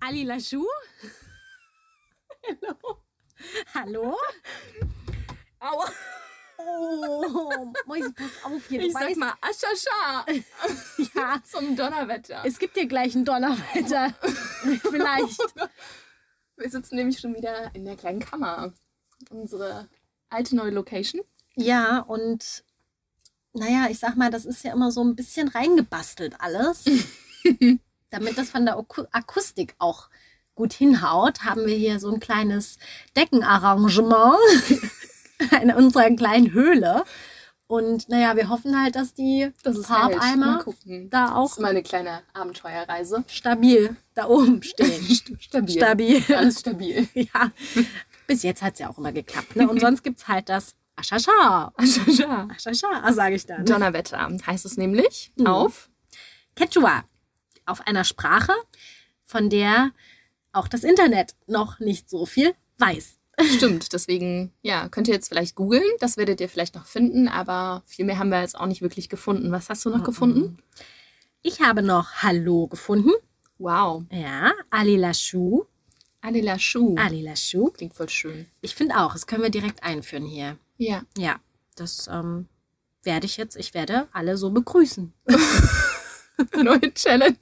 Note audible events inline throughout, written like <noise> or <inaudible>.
Ali Lachou? Hallo. Hallo? Aua. Oh, Mäusi, pass auf hier. Du Ich sag weißt, mal Aschascha ja, zum Donnerwetter. es gibt dir gleich einen Donnerwetter. <laughs> Vielleicht. Wir sitzen nämlich schon wieder in der kleinen Kammer. Unsere alte neue Location. Ja, und naja, ich sag mal, das ist ja immer so ein bisschen reingebastelt alles. <laughs> Damit das von der Aku Akustik auch gut hinhaut, haben wir hier so ein kleines Deckenarrangement <laughs> in unserer kleinen Höhle. Und naja, wir hoffen halt, dass die Das ist halt. Farbeimer da Das auch ist mal eine kleine Abenteuerreise. stabil da oben stehen. <laughs> Stabil. Stabil. Alles stabil. <laughs> ja, bis jetzt hat es ja auch immer geklappt. Ne? Und sonst gibt es halt das Aschascha. Aschascha. Aschascha, sage ich dann. Donnerwetter heißt es nämlich Mhm. auf. Quechua. Auf einer Sprache, von der auch das Internet noch nicht so viel weiß. <laughs> Stimmt, deswegen, ja, könnt ihr jetzt vielleicht googeln. Das werdet ihr vielleicht noch finden, aber viel mehr haben wir jetzt auch nicht wirklich gefunden. Was hast du noch gefunden? Ich habe noch Hallo gefunden. Wow. Ja, Ali Lachou. Adela Schuh. Ali Lachou. Klingt voll schön. Ich finde auch, das können wir direkt einführen hier. Ja. Ja, das ähm, werde ich jetzt, ich werde alle so begrüßen. <laughs> Neue Challenge.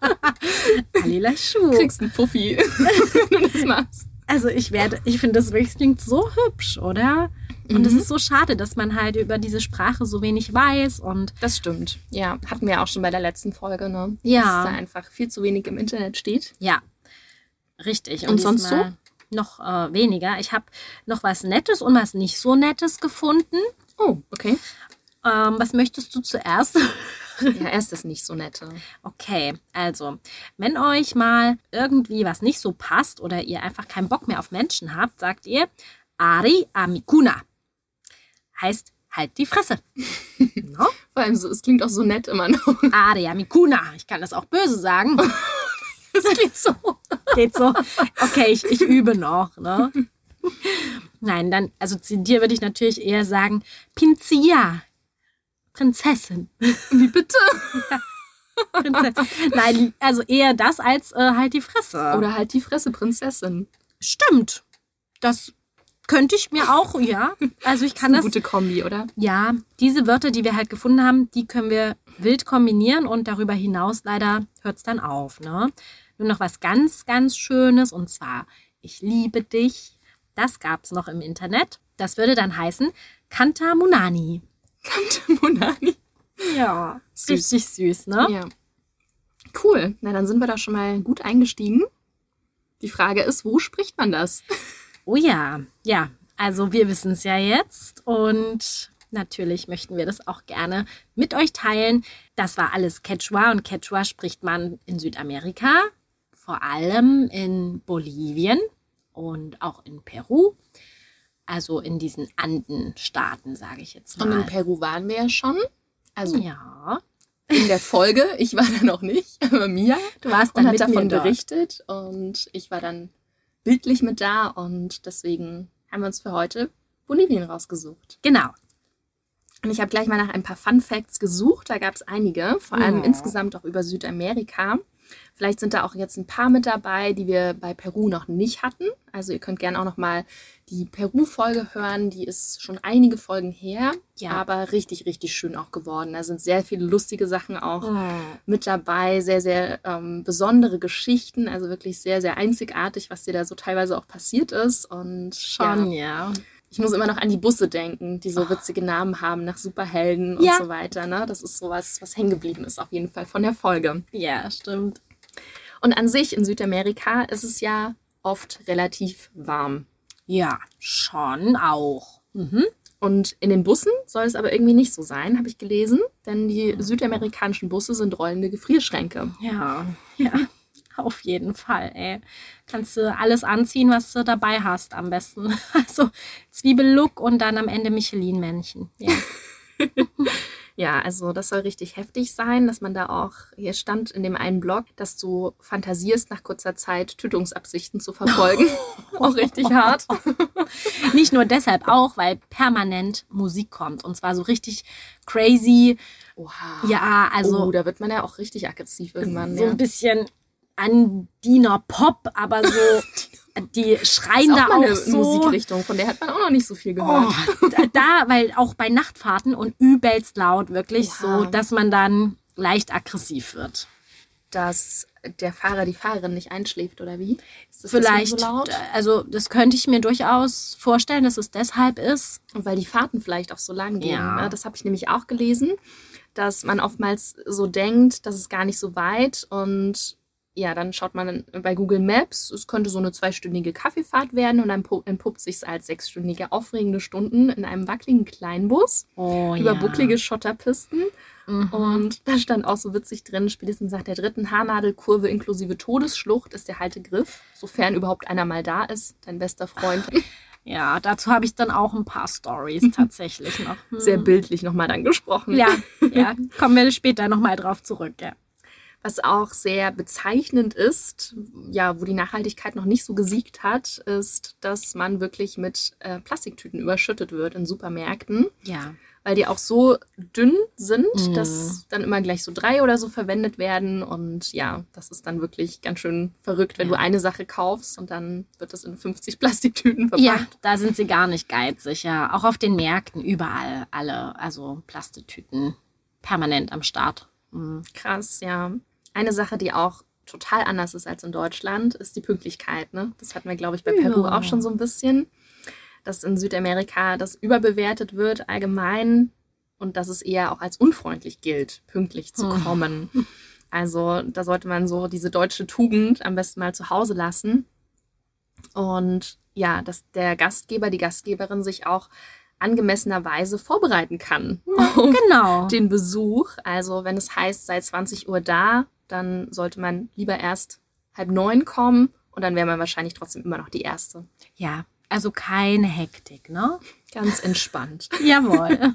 <laughs> Ali Lachou. Du kriegst einen Puffi, <laughs> wenn du das machst. Also ich werde, ich finde das wirklich klingt so hübsch, oder? Und es ist so schade, dass man halt über diese Sprache so wenig weiß und Das stimmt. Ja, hatten wir auch schon bei der letzten Folge, ne? Ja. Dass da einfach viel zu wenig im Internet steht. ja, richtig. Und sonst diesmal Noch äh, weniger. Ich habe noch was Nettes und was nicht so Nettes gefunden. Oh, okay. Ähm, was möchtest du zuerst? Ja, erst das nicht so nette. Okay, also, wenn euch mal irgendwie was nicht so passt oder ihr einfach keinen Bock mehr auf Menschen habt, sagt ihr Ari Amikuna. Heißt, halt die Fresse. <laughs> no? Vor allem so, es klingt auch so nett immer noch. Ari Amikuna. Ich kann das auch böse sagen. <laughs> Das klingt so. Geht so. Okay, ich, ich übe noch, ne? <laughs> Nein, dann, also zu dir würde ich natürlich eher sagen, Pinzia. Prinzessin. Wie bitte? <laughs> Prinzessin. Nein, also eher das als äh, halt die Fresse. Oder halt die Fresse, Prinzessin. Stimmt. Das könnte ich mir auch, ja. Also ich kann Eine das. gute Kombi, oder? Ja, diese Wörter, die wir halt gefunden haben, die können wir wild kombinieren und darüber hinaus leider hört es dann auf. Ne? Nur noch was ganz, ganz Schönes und zwar, ich liebe dich. Das gab es noch im Internet. Das würde dann heißen Kanta Munani. Monani. Ja, Süß. richtig süß, ne? Ja. Cool. Na, dann sind wir da schon mal gut eingestiegen. Die Frage ist, wo spricht man das? Oh ja, ja. Also wir wissen es ja jetzt und natürlich möchten wir das auch gerne mit euch teilen. Das war alles Quechua und Quechua spricht man in Südamerika, vor allem in Bolivien und auch in Peru. Also in diesen Andenstaaten, sage ich jetzt Und in mal. Peru waren wir ja schon. Also Ja, in der Folge. Ich war da noch nicht, aber Mia. du warst dann mit davon mir dort. berichtet und ich war dann bildlich mit da und deswegen haben wir uns für heute Bolivien rausgesucht. Genau. Und ich habe gleich mal nach ein paar Fun Facts gesucht. Da gab es einige, vor allem Ja. insgesamt auch über Südamerika. Vielleicht sind da auch jetzt ein paar mit dabei, die wir bei Peru noch nicht hatten. Also ihr könnt gerne auch noch mal die Peru-Folge hören. Die ist schon einige Folgen her, Ja. aber richtig, richtig schön auch geworden. Da sind sehr viele lustige Sachen auch Oh. mit dabei, sehr, sehr ähm, besondere Geschichten, also wirklich sehr, sehr einzigartig, was dir da so teilweise auch passiert ist. Und Schon, ja, ja. Ich muss immer noch an die Busse denken, die so witzige Namen haben, nach Superhelden und Ja. so weiter. Ne? Das ist sowas, was hängen geblieben ist, auf jeden Fall von der Folge. Ja, stimmt. Und an sich in Südamerika ist es ja oft relativ warm. Ja, schon auch. Mhm. Und in den Bussen soll es aber irgendwie nicht so sein, habe ich gelesen. Denn die südamerikanischen Busse sind rollende Gefrierschränke. Ja, ja, <laughs> auf jeden Fall, ey. Kannst du alles anziehen, was du dabei hast, am besten. <laughs> Also Zwiebellook und dann am Ende Michelin-Männchen. Ja. <laughs> Ja, also das soll richtig heftig sein, dass man da auch, hier stand in dem einen Blog, dass du fantasierst, nach kurzer Zeit Tötungsabsichten zu verfolgen. auch richtig hart. Nicht nur deshalb auch, weil permanent Musik kommt. Und zwar so richtig crazy. Oha. Ja, also oh, da wird man ja auch richtig aggressiv irgendwann. so ja. ein bisschen Andiner Pop, aber so <laughs> die schreien da auch auch eine so. Musikrichtung, von der hat man auch noch nicht so viel gehört. Oh, da, weil auch bei Nachtfahrten und übelst laut, wirklich Oha. so, dass man dann leicht aggressiv wird. Dass der Fahrer die Fahrerin nicht einschläft, oder wie? Ist das Vielleicht, so laut? also das könnte ich mir durchaus vorstellen, dass es deshalb ist. Und weil die Fahrten vielleicht auch so lang gehen. Ja. Ne? Das habe ich nämlich auch gelesen, dass man oftmals so denkt, das ist gar nicht so weit. Und ja, dann schaut man bei Google Maps, es könnte so eine zweistündige Kaffeefahrt werden und dann pu- entpuppt sich als sechsstündige aufregende Stunden in einem wackeligen Kleinbus Oh, über ja. bucklige Schotterpisten. Mhm. Und da stand auch so witzig drin, spätestens nach der dritten Haarnadelkurve inklusive Todesschlucht ist der Haltegriff, sofern überhaupt einer mal da ist, dein bester Freund. <laughs> Ja, dazu habe ich dann auch ein paar Stories <laughs> tatsächlich noch. Hm. Sehr bildlich nochmal dann gesprochen. Ja, <laughs> ja, kommen wir später nochmal drauf zurück. Ja. Was auch sehr bezeichnend ist, ja, wo die Nachhaltigkeit noch nicht so gesiegt hat, ist, dass man wirklich mit äh, Plastiktüten überschüttet wird in Supermärkten, ja. weil die auch so dünn sind, Mhm. dass dann immer gleich so drei oder so verwendet werden. Und ja, das ist dann wirklich ganz schön verrückt, wenn Ja. du eine Sache kaufst und dann wird das in 50 Plastiktüten verpackt. Ja, da sind sie gar nicht geizig, ja. Auch auf den Märkten, überall, alle, also Plastetüten permanent am Start. Mhm. Krass, ja. Eine Sache, die auch total anders ist als in Deutschland, ist die Pünktlichkeit. Ne? Das hatten wir, glaube ich, bei Peru Ja. auch schon so ein bisschen, dass in Südamerika das überbewertet wird allgemein und dass es eher auch als unfreundlich gilt, pünktlich zu Hm. kommen. <laughs> Also da sollte man so diese deutsche Tugend am besten mal zu Hause lassen. Und ja, dass der Gastgeber, die Gastgeberin sich auch angemessenerweise vorbereiten kann <laughs> auf Genau. den Besuch. Also wenn es heißt, sei 20 Uhr da, dann sollte man lieber erst halb neun kommen und dann wäre man wahrscheinlich trotzdem immer noch die Erste. Ja, also keine Hektik, ne? Ganz entspannt. <laughs> Jawohl.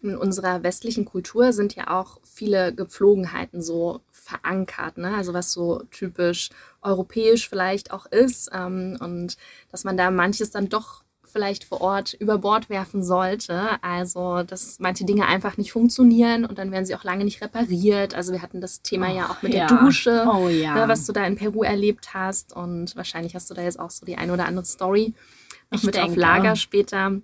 In unserer westlichen Kultur sind ja auch viele Gepflogenheiten so verankert, ne? Also was so typisch europäisch vielleicht auch ist ähm, und dass man da manches dann doch vielleicht vor Ort über Bord werfen sollte. Also, dass manche Dinge einfach nicht funktionieren und dann werden sie auch lange nicht repariert. Also wir hatten das Thema ja auch mit ja. der Dusche, Oh ja. ne, was du da in Peru erlebt hast und wahrscheinlich hast du da jetzt auch so die eine oder andere Story noch mit auf denke. Lager später.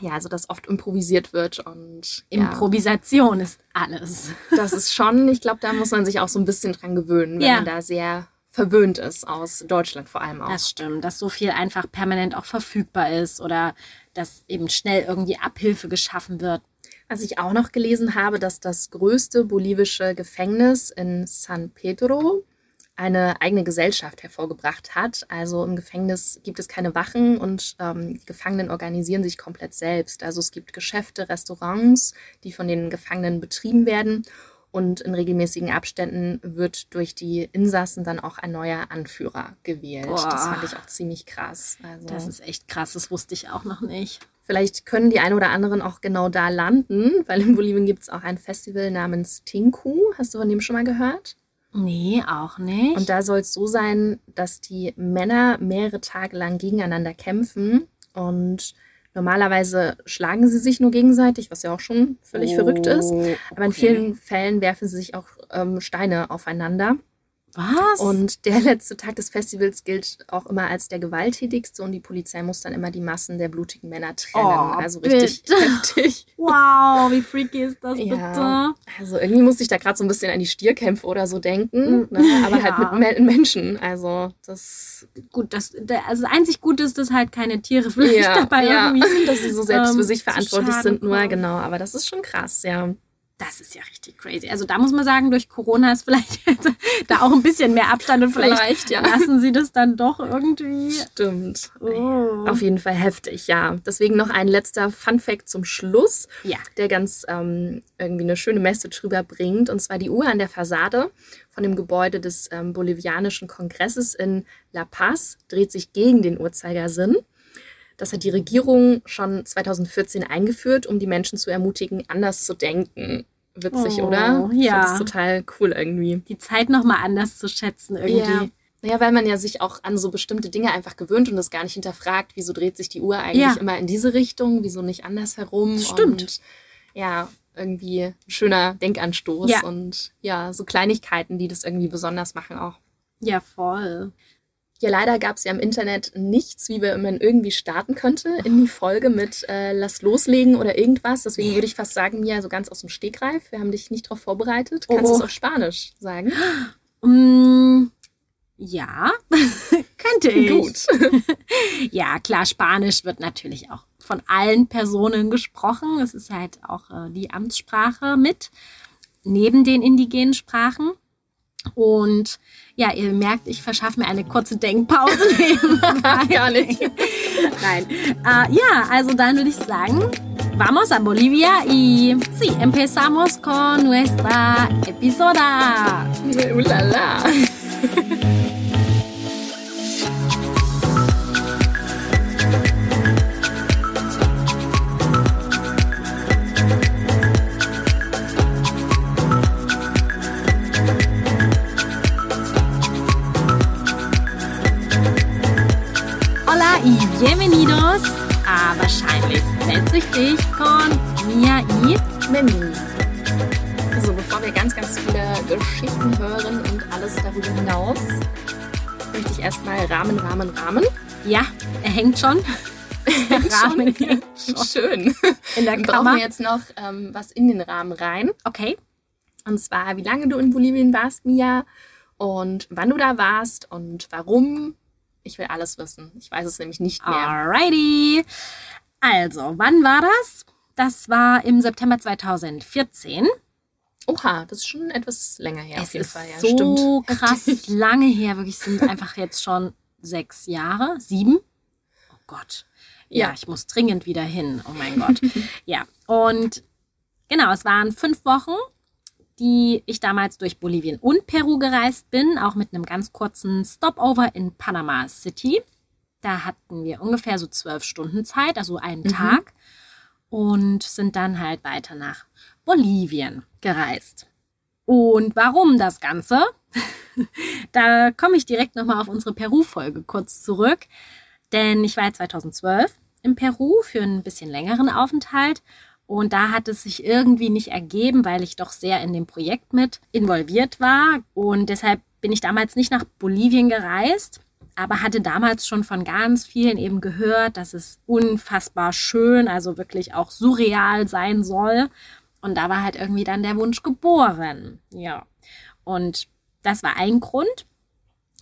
Ja, also dass oft improvisiert wird und ja. Improvisation ist alles. Das ist schon, ich glaube, da muss man sich auch so ein bisschen dran gewöhnen, wenn man da sehr verwöhnt ist, aus Deutschland vor allem auch. Das stimmt, dass so viel einfach permanent auch verfügbar ist oder dass eben schnell irgendwie Abhilfe geschaffen wird. Was ich auch noch gelesen habe, dass das größte bolivische Gefängnis in San Pedro eine eigene Gesellschaft hervorgebracht hat. Also im Gefängnis gibt es keine Wachen und ähm, die Gefangenen organisieren sich komplett selbst. Also es gibt Geschäfte, Restaurants, die von den Gefangenen betrieben werden. Und in regelmäßigen Abständen wird durch die Insassen dann auch ein neuer Anführer gewählt. Boah. Das fand ich auch ziemlich krass. Also Das ist echt krass, das wusste ich auch noch nicht. Vielleicht können die ein oder anderen auch genau da landen, weil in Bolivien gibt es auch ein Festival namens Tinku. Hast du von dem schon mal gehört? Nee, auch nicht. Und da soll es so sein, dass die Männer mehrere Tage lang gegeneinander kämpfen und normalerweise schlagen sie sich nur gegenseitig, was ja auch schon völlig verrückt ist. Oh, Aber in okay. vielen Fällen werfen sie sich auch ähm, Steine aufeinander. Was? Und der <laughs> letzte Tag des Festivals gilt auch immer als der gewalttätigste und die Polizei muss dann immer die Massen der blutigen Männer trennen. Oh, also richtig bitte. <laughs> heftig. wow, wie freaky ist das Ja. bitte? Also irgendwie musste ich da gerade so ein bisschen an die Stierkämpfe oder so denken, Mm, ne? aber <laughs> ja. halt mit Me Menschen. Also das Gut, das, also das einzig Gute ist, dass halt keine Tiere vielleicht dabei ja, irgendwie. dass sie so selbst ähm, für sich verantwortlich sind, nur genau. Aber das ist schon krass, ja. Das ist ja richtig crazy. Also da muss man sagen, durch Corona ist vielleicht <laughs> da auch ein bisschen mehr Abstand und vielleicht, Vielleicht, ja. lassen sie das dann doch irgendwie. Stimmt. Oh. Auf jeden Fall heftig, ja. Deswegen noch ein letzter Fun-Fact zum Schluss, Ja. der ganz ähm, irgendwie eine schöne Message rüberbringt. Und zwar die Uhr an der Fassade von dem Gebäude des ähm, bolivianischen Kongresses in La Paz dreht sich gegen den Uhrzeigersinn. Das hat die Regierung schon 2014 eingeführt, um die Menschen zu ermutigen, anders zu denken. Witzig, Oh, oder? Ich ja. Das total cool irgendwie. Die Zeit nochmal anders zu schätzen irgendwie. Ja. Naja, weil man ja sich auch an so bestimmte Dinge einfach gewöhnt und das gar nicht hinterfragt, wieso dreht sich die Uhr eigentlich Ja. immer in diese Richtung, wieso nicht andersherum. Das stimmt. Und ja, irgendwie ein schöner Denkanstoß Ja. und ja, so Kleinigkeiten, die das irgendwie besonders machen auch. Ja, voll. Ja, leider gab es ja im Internet nichts, wie man irgendwie starten könnte in die Folge mit äh, Lass loslegen oder irgendwas. Deswegen würde ich fast sagen, Mia, so ganz aus dem Stegreif. Wir haben dich nicht darauf vorbereitet. Kannst du Oh. es auf Spanisch sagen? Mm, ja, <laughs> könnte ich. Gut. <laughs> Ja, klar, Spanisch wird natürlich auch von allen Personen gesprochen. Es ist halt auch äh, die Amtssprache mit, neben den indigenen Sprachen. Und ja, ihr merkt, ich verschaffe mir eine kurze Denkpause. <laughs> Gar nicht. Nein. Äh, ja, also dann würde ich sagen, vamos a Bolivia y sí, empezamos con nuestra episoda. Hola erstmal Rahmen, Rahmen, Rahmen. Ja, er hängt schon. <laughs> Der Rahmen Schon. hängt <laughs> schon Schön. in der Dann brauchen Kammer. wir jetzt noch ähm, was in den Rahmen rein. Okay. Und zwar, wie lange du in Bolivien warst, Mia, und wann du da warst und warum. Ich will alles wissen. Ich weiß es nämlich nicht mehr. Alrighty. Also, wann war das? Das war im September 2014. Oha, das ist schon etwas länger her. es ist Fall. Ja, so stimmt. <laughs> krass lange her. Wirklich sind einfach jetzt schon sechs Jahre, sieben. Oh Gott. Ja, Ja. ich muss dringend wieder hin. Oh mein Gott. <laughs> ja. Und genau, es waren fünf Wochen, die ich damals durch Bolivien und Peru gereist bin, auch mit einem ganz kurzen Stopover in Panama City. Da hatten wir ungefähr so zwölf Stunden Zeit, also einen Mhm. Tag, und sind dann halt weiter nach Bolivien gereist. Und warum das Ganze? <laughs> da komme ich direkt nochmal auf unsere Peru-Folge kurz zurück. Denn ich war ja 2012 in Peru für einen bisschen längeren Aufenthalt. Und da hat es sich irgendwie nicht ergeben, weil ich doch sehr in dem Projekt mit involviert war. Und deshalb bin ich damals nicht nach Bolivien gereist, aber hatte damals schon von ganz vielen eben gehört, dass es unfassbar schön, also wirklich auch surreal sein soll. Und da war halt irgendwie dann der Wunsch geboren. Ja. Und das war ein Grund.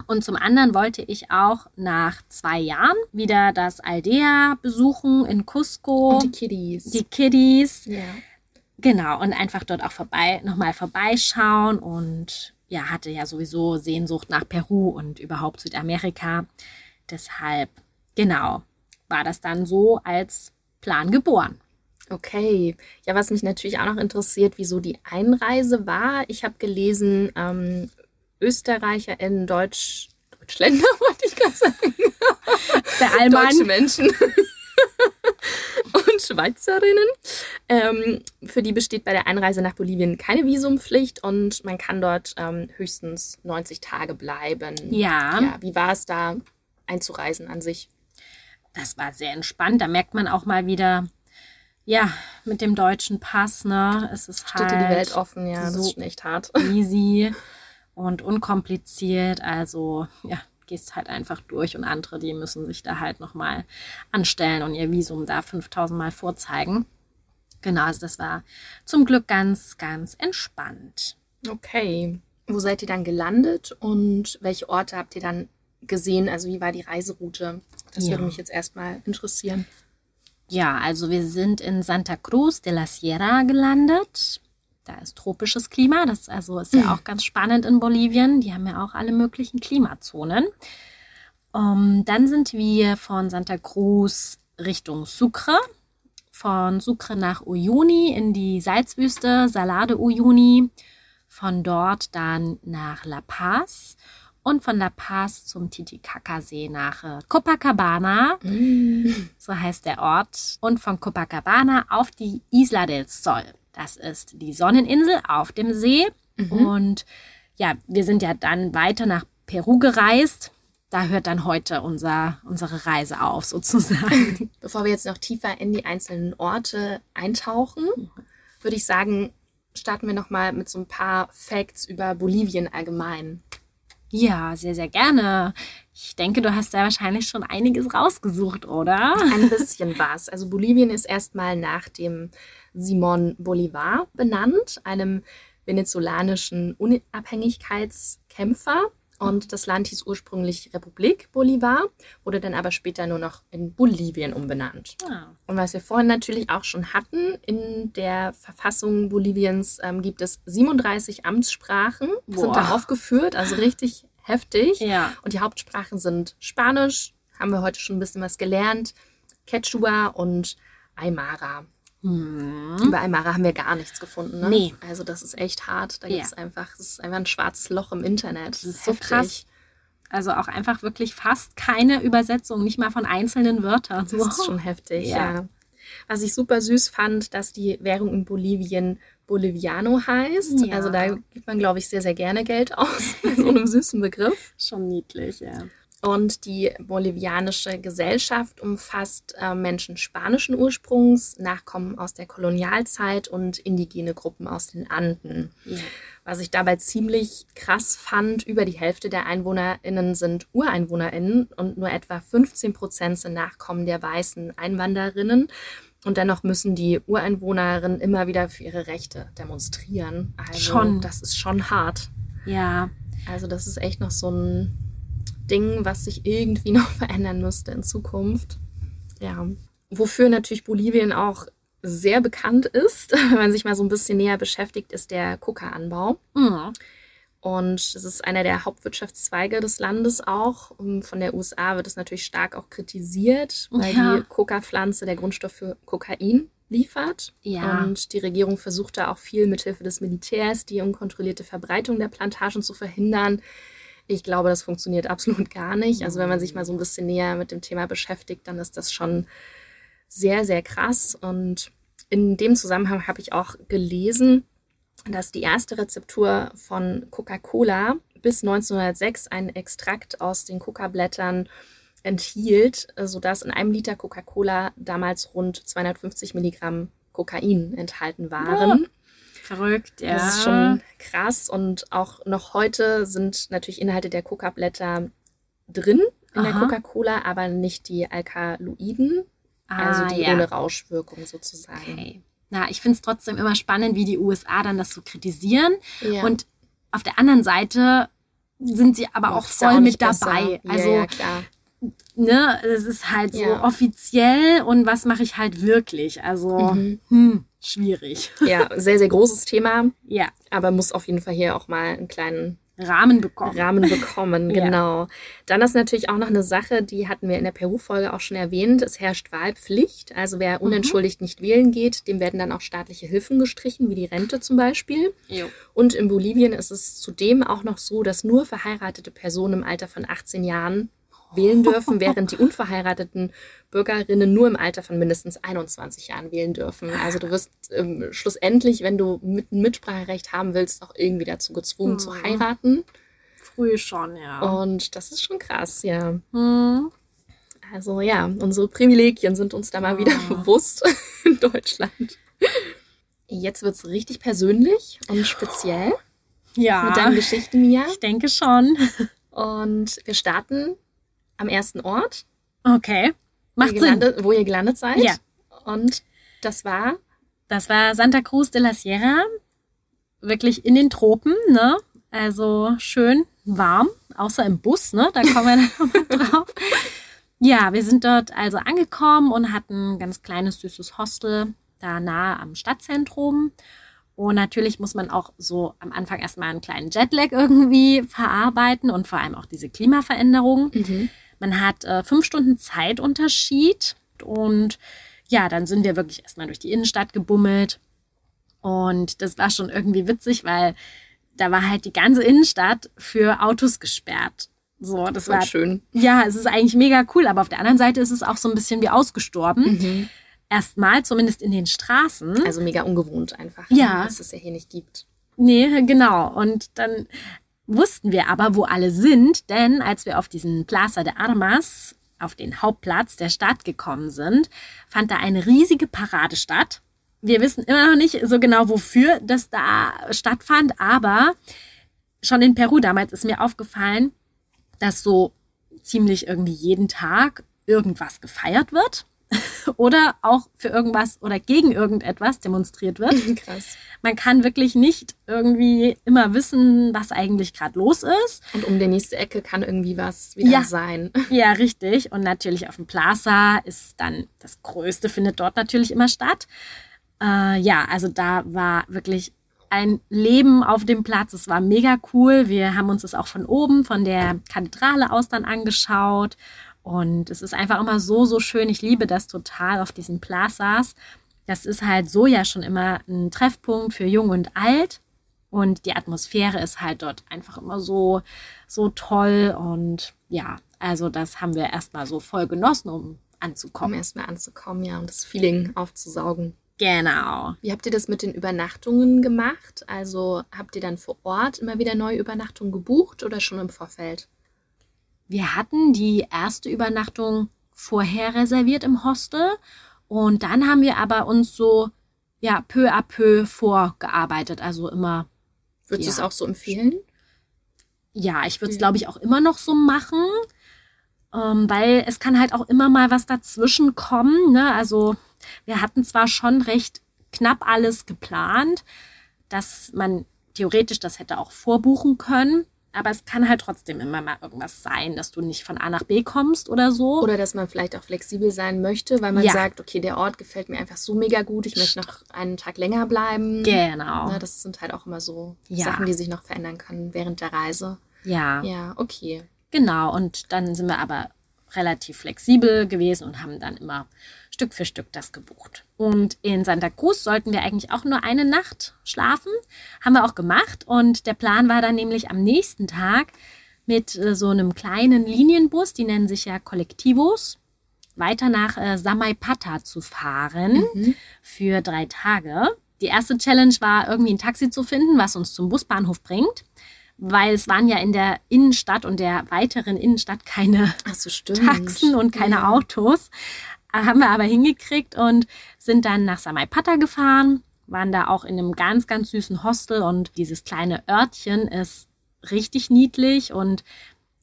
Und zum anderen wollte ich auch nach zwei Jahren wieder das Aldea besuchen in Cusco. Und die Kiddies. die Kiddies. ja. Genau, und einfach dort auch vorbei, nochmal vorbeischauen und ja, hatte ja sowieso Sehnsucht nach Peru und überhaupt Südamerika. Deshalb, genau, war das dann so als Plan geboren. Okay. Ja, was mich natürlich auch noch interessiert, wieso die Einreise war. Ich habe gelesen, ähm, Österreicher in Deutsch, Deutschländer, <laughs> wollte ich gerade sagen. Der Deutsche Allmann, Menschen <laughs> und Schweizerinnen. Ähm, für die besteht bei der Einreise nach Bolivien keine Visumpflicht und man kann dort ähm, höchstens 90 Tage bleiben. ja, ja. Wie war es da einzureisen an sich? das war sehr entspannt. Da merkt man auch mal wieder, ja, mit dem deutschen Pass, ne, es ist Steht halt dir die Welt offen? Ja, das so ist schon echt hart. easy und unkompliziert. Also ja, gehst halt einfach durch und andere, die müssen sich da halt nochmal anstellen und ihr Visum da 5000 Mal vorzeigen. Genau, also das war zum Glück ganz, ganz entspannt. Okay. Wo seid ihr dann gelandet und welche Orte habt ihr dann gesehen? Also wie war die Reiseroute? Das Ja. würde mich jetzt erstmal interessieren. Ja, also wir sind in Santa Cruz de la Sierra gelandet. Da ist tropisches Klima. Das also ist ja auch ganz spannend in Bolivien. Die haben ja auch alle möglichen Klimazonen. Um, dann sind wir von Santa Cruz Richtung Sucre. Von Sucre nach Uyuni in die Salzwüste, Salade Uyuni. Von dort dann nach La Paz. Und von La Paz zum Titicaca-See nach äh, Copacabana, Mm. so heißt der Ort, und von Copacabana auf die Isla del Sol. Das ist die Sonneninsel auf dem See. Und ja, wir sind ja dann weiter nach Peru gereist. Da hört dann heute unser, unsere Reise auf, <laughs> sozusagen. Bevor wir jetzt noch tiefer in die einzelnen Orte eintauchen, würde ich sagen, starten wir nochmal mit so ein paar Facts über Bolivien allgemein. Ja, sehr, sehr gerne. Ich denke, du hast da wahrscheinlich schon einiges rausgesucht, oder? Ein bisschen was. Also Bolivien ist erstmal nach dem Simon Bolivar benannt, einem venezolanischen Unabhängigkeitskämpfer. Und das Land hieß ursprünglich Republik Bolivar, wurde dann aber später nur noch in Bolivien umbenannt. Ah, Und was wir vorhin natürlich auch schon hatten, in der Verfassung Boliviens ähm, gibt es 37 Amtssprachen, sind da Boah. aufgeführt, also richtig heftig. Ja. Und die Hauptsprachen sind Spanisch, haben wir heute schon ein bisschen was gelernt, Quechua und Aymara. Hm. Über Aymara haben wir gar nichts gefunden. Ne? Nee. Also das ist echt hart. Da Ja. gibt's einfach, das ist einfach ein schwarzes Loch im Internet. Das ist so krass. Also auch einfach wirklich fast keine Übersetzung, nicht mal von einzelnen Wörtern. Das ist schon heftig, Ja. ja. Was ich super süß fand, dass die Währung in Bolivien Boliviano heißt. Ja. Also da gibt man, glaube ich, sehr, sehr gerne Geld aus. <laughs> Bei so einem süßen Begriff. Schon niedlich, ja. Und die bolivianische Gesellschaft umfasst äh, Menschen spanischen Ursprungs, Nachkommen aus der Kolonialzeit und indigene Gruppen aus den Anden. ja. Was ich dabei ziemlich krass fand, über die Hälfte der EinwohnerInnen sind UreinwohnerInnen und nur etwa 15 Prozent sind Nachkommen der weißen Einwanderinnen. Und dennoch müssen die Ureinwohnerinnen immer wieder für ihre Rechte demonstrieren. Also Schon. das ist schon hart. Ja, Also das ist echt noch so ein Ding, was sich irgendwie <laughs> noch verändern müsste in Zukunft. Ja. Wofür natürlich Bolivien auch sehr bekannt ist, <laughs> wenn man sich mal so ein bisschen näher beschäftigt, ist der Coca-Anbau. Mhm. Und es ist einer der Hauptwirtschaftszweige des Landes auch. Und von der USA wird es natürlich stark auch kritisiert, weil Ja. die Coca-Pflanze der Grundstoff für Kokain liefert. Ja. Und die Regierung versucht da auch viel mithilfe des Militärs die unkontrollierte Verbreitung der Plantagen zu verhindern. Ich glaube, das funktioniert <laughs> absolut gar nicht. Also wenn man sich mal so ein bisschen näher mit dem Thema beschäftigt, dann ist das schon sehr, sehr krass. Und in dem Zusammenhang habe ich auch gelesen, dass die erste Rezeptur von Coca-Cola bis 1906 einen Extrakt aus den Coca-Blättern enthielt, sodass in einem Liter Coca-Cola damals rund 250 Milligramm Kokain enthalten waren. Verrückt, ja. Das ist schon krass. Und auch noch heute sind natürlich Inhalte der Coca-Blätter drin in der Aha. Coca-Cola, aber nicht die Alkaloiden, also Ah, die ja. ohne Rauschwirkung sozusagen. Okay. Na, ich finde es trotzdem immer spannend, wie die USA dann das so kritisieren. Ja. Und auf der anderen Seite sind sie aber auch voll nicht mit besser. dabei. Also, ja, klar. ne, es ist halt so Ja. offiziell und was mache ich halt wirklich? Also, Mhm. hm, schwierig. ja, sehr, sehr großes Thema, Ja, aber muss auf jeden Fall hier auch mal einen kleinen Rahmen bekommen. Rahmen bekommen. <laughs> Ja. Genau. Dann ist natürlich auch noch eine Sache, die hatten wir in der Peru-Folge auch schon erwähnt. Es herrscht Wahlpflicht. Also wer Mhm. unentschuldigt nicht wählen geht, dem werden dann auch staatliche Hilfen gestrichen, wie die Rente zum Beispiel. Jo. Und in Bolivien ist es zudem auch noch so, dass nur verheiratete Personen im Alter von 18 Jahren wählen dürfen, während die unverheirateten Bürgerinnen nur im Alter von mindestens 21 Jahren wählen dürfen. Also du wirst ähm, schlussendlich, wenn du mit ein Mitspracherecht haben willst, auch irgendwie dazu gezwungen zu Mhm. heiraten. Früh schon, ja. Und das ist schon krass, ja. Hm. Also ja, unsere Privilegien sind uns da mal wieder Oh. bewusst <laughs> in Deutschland. Jetzt wird es richtig persönlich und speziell Ja, mit deinen Geschichten, Mia. ich denke schon. Und wir starten am ersten Ort, Okay, wo macht ihr, Sinn. gelandet, wo ihr gelandet seid. Ja. Und das war, Das war Santa Cruz de la Sierra, wirklich in den Tropen, ne? Also schön warm, außer im Bus, ne? Da kommen wir <laughs> dann nochmal drauf. Ja, wir sind dort also angekommen und hatten ein ganz kleines, süßes Hostel da nahe am Stadtzentrum. Und natürlich muss man auch so am Anfang erstmal einen kleinen Jetlag irgendwie verarbeiten und vor allem auch diese Klimaveränderung. Man hat äh, fünf Stunden Zeitunterschied und ja, dann sind wir wirklich erstmal durch die Innenstadt gebummelt. Und das war schon irgendwie witzig, weil da war halt die ganze Innenstadt für Autos gesperrt. So, das Voll war schön. ja, es ist eigentlich mega cool, aber auf der anderen Seite ist es auch so ein bisschen wie ausgestorben. Mhm. Erstmal, zumindest in den Straßen. Also mega ungewohnt einfach, Ja. dass es ja hier nicht gibt. Nee, genau. Und dann wussten wir aber, wo alle sind, denn als wir auf diesen Plaza de Armas, auf den Hauptplatz der Stadt gekommen sind, fand da eine riesige Parade statt. Wir wissen immer noch nicht so genau, wofür das da stattfand, aber schon in Peru damals ist mir aufgefallen, dass so ziemlich irgendwie jeden Tag irgendwas gefeiert wird <laughs> oder auch für irgendwas oder gegen irgendetwas demonstriert wird. <laughs> Krass. Man kann wirklich nicht irgendwie immer wissen, was eigentlich gerade los ist. Und um die nächste Ecke kann irgendwie was wieder Ja. sein. <laughs> Ja, richtig. Und natürlich auf dem Plaza ist dann das Größte, findet dort natürlich immer statt. Äh, ja, also da war wirklich ein Leben auf dem Platz. Es war mega cool. Wir haben uns das auch von oben, von der Kathedrale aus dann angeschaut. Und es ist einfach immer so, so schön. Ich liebe das total auf diesen Plazas. Das ist halt so ja schon immer ein Treffpunkt für Jung und Alt. Und die Atmosphäre ist halt dort einfach immer so, so toll. Und ja, also das haben wir erstmal so voll genossen, um Um anzukommen. erstmal anzukommen, ja, und das Feeling aufzusaugen. Genau. Wie habt ihr das mit den Übernachtungen gemacht? Also habt ihr dann vor Ort immer wieder neue Übernachtungen gebucht oder schon im Vorfeld? Wir hatten die erste Übernachtung vorher reserviert im Hostel. Und dann haben wir aber uns so, ja, peu à peu vorgearbeitet. Also immer Würdest du es Ja. auch so empfehlen? Ja, ich würde es, Ja. glaube ich, auch immer noch so machen, ähm, weil es kann halt auch immer mal was dazwischen kommen. Ne? Also wir hatten zwar schon recht knapp alles geplant, dass man theoretisch das hätte auch vorbuchen können, aber es kann halt trotzdem immer mal irgendwas sein, dass du nicht von A nach B kommst oder so. Oder dass man vielleicht auch flexibel sein möchte, weil man Ja. sagt, okay, der Ort gefällt mir einfach so mega gut, ich möchte noch einen Tag länger bleiben. genau. Na, das sind halt auch immer so Ja. Sachen, die sich noch verändern können während der Reise. ja. Ja, okay. Genau, und dann sind wir aber relativ flexibel gewesen und haben dann immer Stück für Stück das gebucht. Und in Santa Cruz sollten wir eigentlich auch nur eine Nacht schlafen. Haben wir auch gemacht. Und der Plan war dann nämlich am nächsten Tag mit äh, so einem kleinen Linienbus, die nennen sich ja Kollektivos, weiter nach äh, Samaipata zu fahren für drei Tage. Die erste Challenge war, irgendwie ein Taxi zu finden, was uns zum Busbahnhof bringt. Weil es waren ja in der Innenstadt und der weiteren Innenstadt keine so. Taxen und keine Ja. Autos. Äh, Haben wir aber hingekriegt und sind dann nach Samaipata gefahren, waren da auch in einem ganz, ganz süßen Hostel und dieses kleine Örtchen ist richtig niedlich und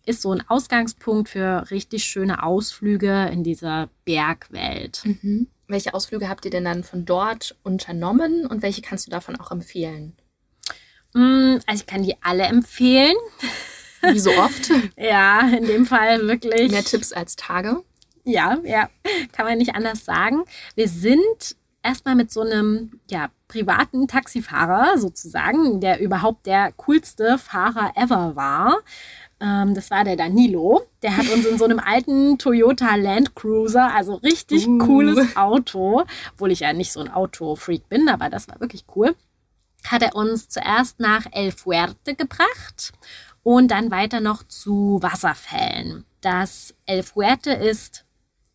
ist so ein Ausgangspunkt für richtig schöne Ausflüge in dieser Bergwelt. Mhm. Welche Ausflüge habt ihr denn dann von dort unternommen und welche kannst du davon auch empfehlen? Mm, Also ich kann die alle empfehlen. Wie so oft? <laughs> Ja, in dem Fall wirklich. Mehr Tipps als Tage. Ja, ja, kann man nicht anders sagen. Wir sind erstmal mit so einem ja, privaten Taxifahrer sozusagen, der überhaupt der coolste Fahrer ever war. Ähm, das war der Danilo. Der hat uns in so einem alten Toyota Land Cruiser, also richtig Uh. cooles Auto, obwohl ich ja nicht so ein Autofreak bin, aber das war wirklich cool, hat er uns zuerst nach El Fuerte gebracht und dann weiter noch zu Wasserfällen. Das El Fuerte ist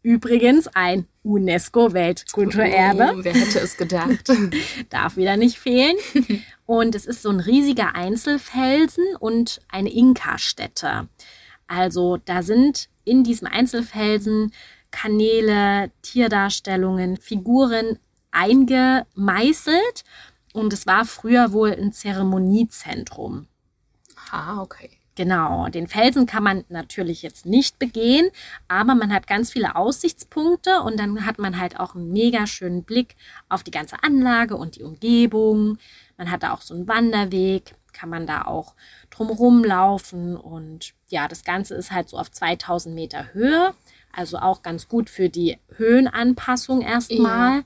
übrigens ein UNESCO-Weltkulturerbe Oh, wer hätte es gedacht? <laughs> darf wieder nicht fehlen. <laughs> Und es ist so ein riesiger Einzelfelsen und eine Inka-Stätte. Also da sind in diesem Einzelfelsen Kanäle, Tierdarstellungen, Figuren eingemeißelt. Und es war früher wohl ein Zeremoniezentrum. ah, okay. Genau, den Felsen kann man natürlich jetzt nicht begehen, aber man hat ganz viele Aussichtspunkte und dann hat man halt auch einen mega schönen Blick auf die ganze Anlage und die Umgebung. Man hat da auch so einen Wanderweg, kann man da auch drumherum laufen und ja, das Ganze ist halt so auf 2000 Meter Höhe, also auch ganz gut für die Höhenanpassung erstmal.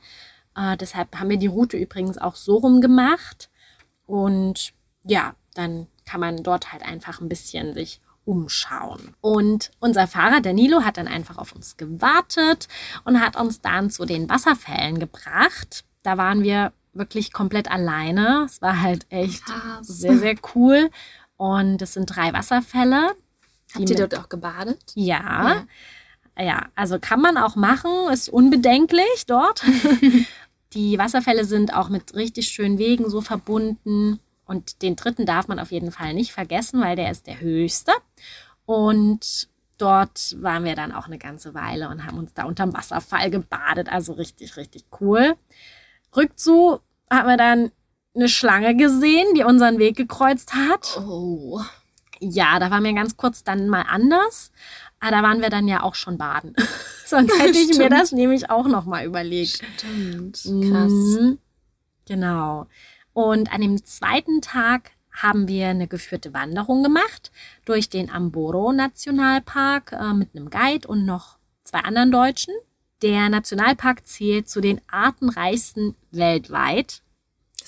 Äh, deshalb haben wir die Route übrigens auch so rum gemacht und ja, dann kann man dort halt einfach ein bisschen sich umschauen. Und unser Fahrer Danilo hat dann einfach auf uns gewartet und hat uns dann zu den Wasserfällen gebracht. Da waren wir wirklich komplett alleine. Es war halt echt Krass. sehr, sehr cool. Und es sind drei Wasserfälle. Habt ihr dort auch gebadet? Ja. ja. also kann man auch machen, ist unbedenklich dort. <laughs> die Wasserfälle sind auch mit richtig schönen Wegen so verbunden. Und den dritten darf man auf jeden Fall nicht vergessen, weil der ist der höchste. Und dort waren wir dann auch eine ganze Weile und haben uns da unterm Wasserfall gebadet. Also richtig, richtig cool. Rückzu haben wir dann eine Schlange gesehen, die unseren Weg gekreuzt hat. Oh. Ja, da war mir ganz kurz dann mal anders. Aber da waren wir dann ja auch schon baden. <laughs> Sonst hätte ich mir das nämlich auch noch mal überlegt. Stimmt. Krass. Mhm. Genau. Und an dem zweiten Tag haben wir eine geführte Wanderung gemacht durch den Amboro Nationalpark äh, mit einem Guide und noch zwei anderen Deutschen. Der Nationalpark zählt zu den artenreichsten weltweit.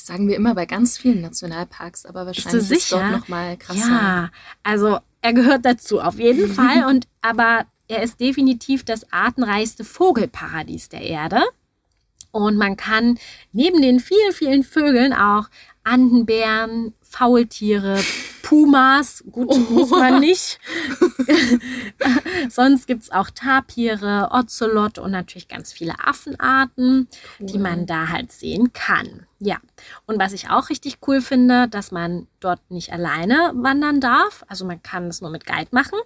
Das sagen wir immer bei ganz vielen Nationalparks, aber wahrscheinlich ist dort noch mal krasser. Ja, also er gehört dazu auf jeden <laughs> Fall und aber er ist definitiv das artenreichste Vogelparadies der Erde. Und man kann neben den vielen, vielen Vögeln auch Andenbären, Faultiere, Pumas, gut, muss man nicht. <laughs> Sonst gibt's auch Tapire, Ocelot und natürlich ganz viele Affenarten, die man da halt sehen kann. Ja, und was ich auch richtig cool finde, dass man dort nicht alleine wandern darf. Also man kann es nur mit Guide machen.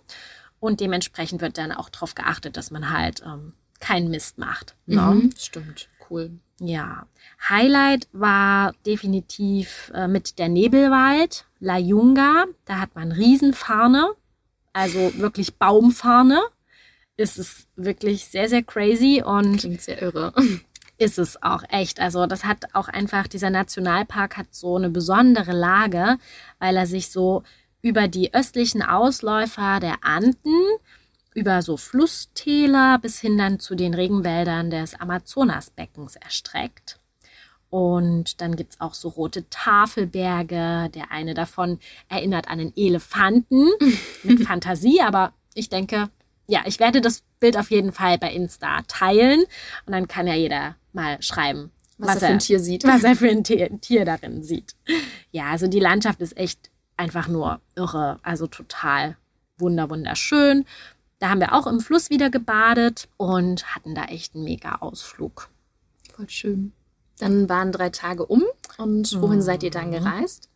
Und dementsprechend wird dann auch darauf geachtet, dass man halt ähm, keinen Mist macht. ne? Mhm. Stimmt, cool. Ja, Highlight war definitiv äh, mit der Nebelwald, La Yunga. Da hat man Riesenfarne, also wirklich Baumfarne. Ist es wirklich sehr, sehr crazy und Klingt sehr irre. ist es auch echt. Also das hat auch einfach, dieser Nationalpark hat so eine besondere Lage, weil er sich so über die östlichen Ausläufer der Anden, über so Flusstäler bis hin dann zu den Regenwäldern des Amazonasbeckens erstreckt. Und dann gibt's auch so rote Tafelberge. Der eine davon erinnert an einen Elefanten <laughs> mit Fantasie, aber ich denke, ja, ich werde das Bild auf jeden Fall bei Insta teilen und dann kann ja jeder mal schreiben, Was, er für ein Tier sieht. was er für ein Tier, Tier darin sieht. Ja, also die Landschaft ist echt einfach nur irre, also total wunder wunderschön. Da haben wir auch im Fluss wieder gebadet und hatten da echt einen mega Ausflug. Voll schön. Dann waren drei Tage um. Und wohin seid ihr dann gereist?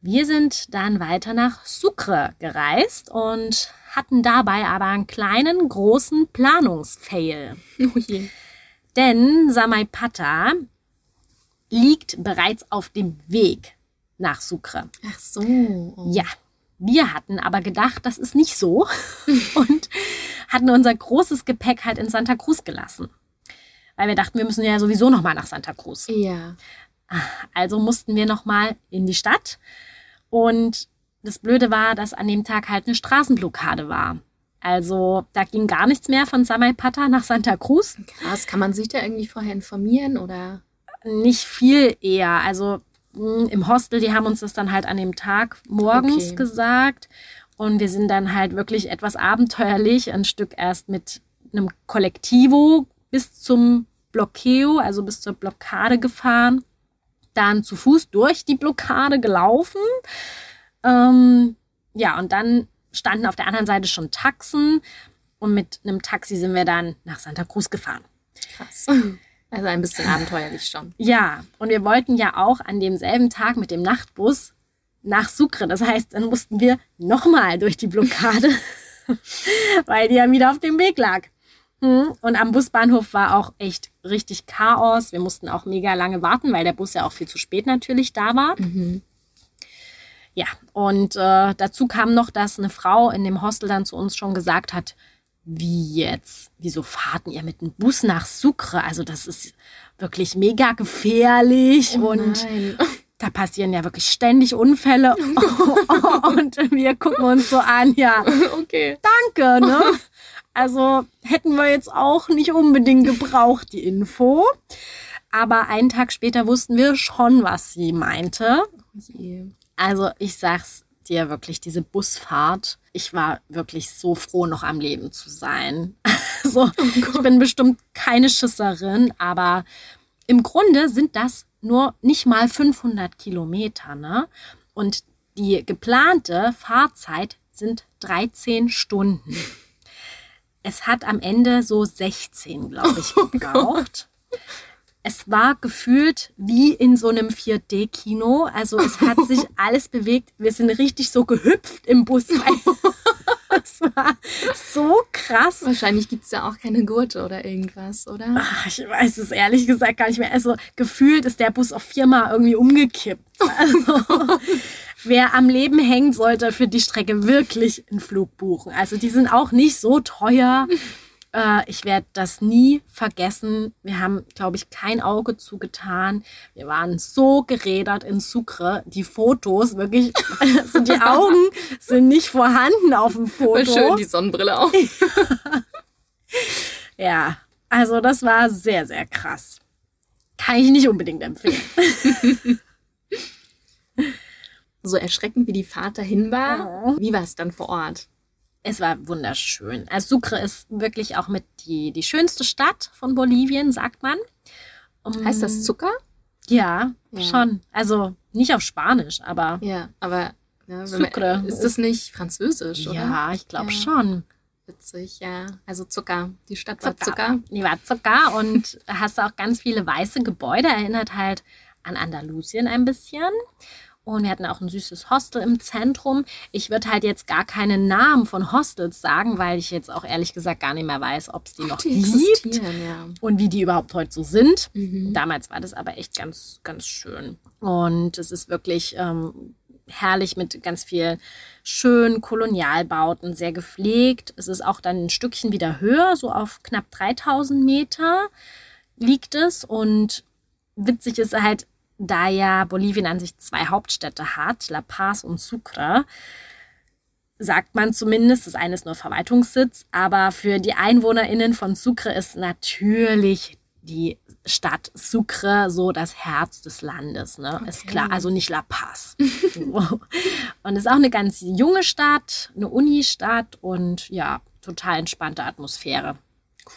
Wir sind dann weiter nach Sucre gereist und hatten dabei aber einen kleinen, großen Planungsfail. Oh je. Denn Samaipata liegt bereits auf dem Weg nach Sucre. Ach so. Oh. Ja, wir hatten aber gedacht, das ist nicht so <laughs> und hatten unser großes Gepäck halt in Santa Cruz gelassen. Weil wir dachten, wir müssen ja sowieso noch mal nach Santa Cruz. Ja. Also mussten wir noch mal in die Stadt und das Blöde war, dass an dem Tag halt eine Straßenblockade war. Also da ging gar nichts mehr von Samaipata nach Santa Cruz. Krass. Kann man sich da irgendwie vorher informieren oder? Nicht viel eher. Also im Hostel, die haben uns das dann halt an dem Tag morgens Okay. gesagt. Und wir sind dann halt wirklich etwas abenteuerlich, ein Stück erst mit einem Kollektivo bis zum Blockeo, also bis zur Blockade gefahren. Dann zu Fuß durch die Blockade gelaufen. Ähm, ja, und dann standen auf der anderen Seite schon Taxen. Und mit einem Taxi sind wir dann nach Santa Cruz gefahren. Krass. <laughs> Also ein bisschen abenteuerlich schon. Ja, und wir wollten ja auch an demselben Tag mit dem Nachtbus nach Sucre. Das heißt, dann mussten wir nochmal durch die Blockade, <laughs> weil die ja wieder auf dem Weg lag. Hm, Und am Busbahnhof war auch echt richtig Chaos. Wir mussten auch mega lange warten, weil der Bus ja auch viel zu spät natürlich da war. Ja, und äh, dazu kam noch, dass eine Frau in dem Hostel dann zu uns schon gesagt hat, wie jetzt? Wieso fahrten ihr mit dem Bus nach Sucre? Also das ist wirklich mega gefährlich und Nein. da passieren ja wirklich ständig Unfälle. <laughs> und wir gucken uns so an, ja, Okay. danke, ne? Also hätten wir jetzt auch nicht unbedingt gebraucht, die Info. Aber einen Tag später wussten wir schon, was sie meinte. Je. Also ich sag's dir wirklich, diese Busfahrt, ich war wirklich so froh, noch am Leben zu sein. <laughs> Also ich bin bestimmt keine Schisserin, aber im Grunde sind das nur nicht mal 500 Kilometer, ne? Und die geplante Fahrzeit sind 13 Stunden. Es hat am Ende so 16, glaube ich, <laughs> gebraucht. Es war gefühlt wie in so einem 4D-Kino. Also es hat <laughs> sich alles bewegt. Wir sind richtig so gehüpft im Bus. <laughs> Das war so krass. Wahrscheinlich gibt es da auch keine Gurte oder irgendwas, oder? Ach, ich weiß es ehrlich gesagt gar nicht mehr. Also gefühlt ist der Bus auf viermal irgendwie umgekippt. <laughs> Also, wer am Leben hängt, sollte für die Strecke wirklich einen Flug buchen. Also die sind auch nicht so teuer. Äh, ich werde das nie vergessen. Wir haben, glaube ich, kein Auge zugetan. Wir waren so gerädert in Sucre. Die Fotos, wirklich, <laughs> also die Augen sind nicht vorhanden auf dem Foto. Schön die Sonnenbrille auf. <laughs> ja, also das war sehr, sehr krass. Kann ich nicht unbedingt empfehlen. <laughs> so erschreckend wie die Fahrt dahin war, wie war es dann vor Ort? Es war wunderschön. Also Sucre ist wirklich auch mit die, die schönste Stadt von Bolivien, sagt man. Um, heißt das Zucker? Ja, ja, schon. Also nicht auf Spanisch, aber. Ja, aber ja, Sucre. Man, ist das nicht französisch, oder? Ja, ich glaube ja. schon. Witzig, ja. Also Zucker. Die Stadt war Zucker. Die war Zucker und <laughs> hast auch ganz viele weiße Gebäude. Erinnert halt an Andalusien ein bisschen. Und wir hatten auch ein süßes Hostel im Zentrum. Ich würde halt jetzt gar keinen Namen von Hostels sagen, weil ich jetzt auch ehrlich gesagt gar nicht mehr weiß, ob es die noch die gibt ja. und wie die überhaupt heute so sind. Mhm. Damals war das aber echt ganz, ganz schön. Und es ist wirklich ähm, herrlich mit ganz viel schönen Kolonialbauten, sehr gepflegt. Es ist auch dann ein Stückchen wieder höher, so auf knapp 3000 Meter liegt es. Und witzig ist halt, da ja Bolivien an sich zwei Hauptstädte hat, La Paz und Sucre, sagt man zumindest, das eine ist nur Verwaltungssitz, aber für die EinwohnerInnen von Sucre ist natürlich die Stadt Sucre so das Herz des Landes, ne? Okay. Ist klar, also nicht La Paz. <laughs> und ist auch eine ganz junge Stadt, eine Unistadt und ja, total entspannte Atmosphäre.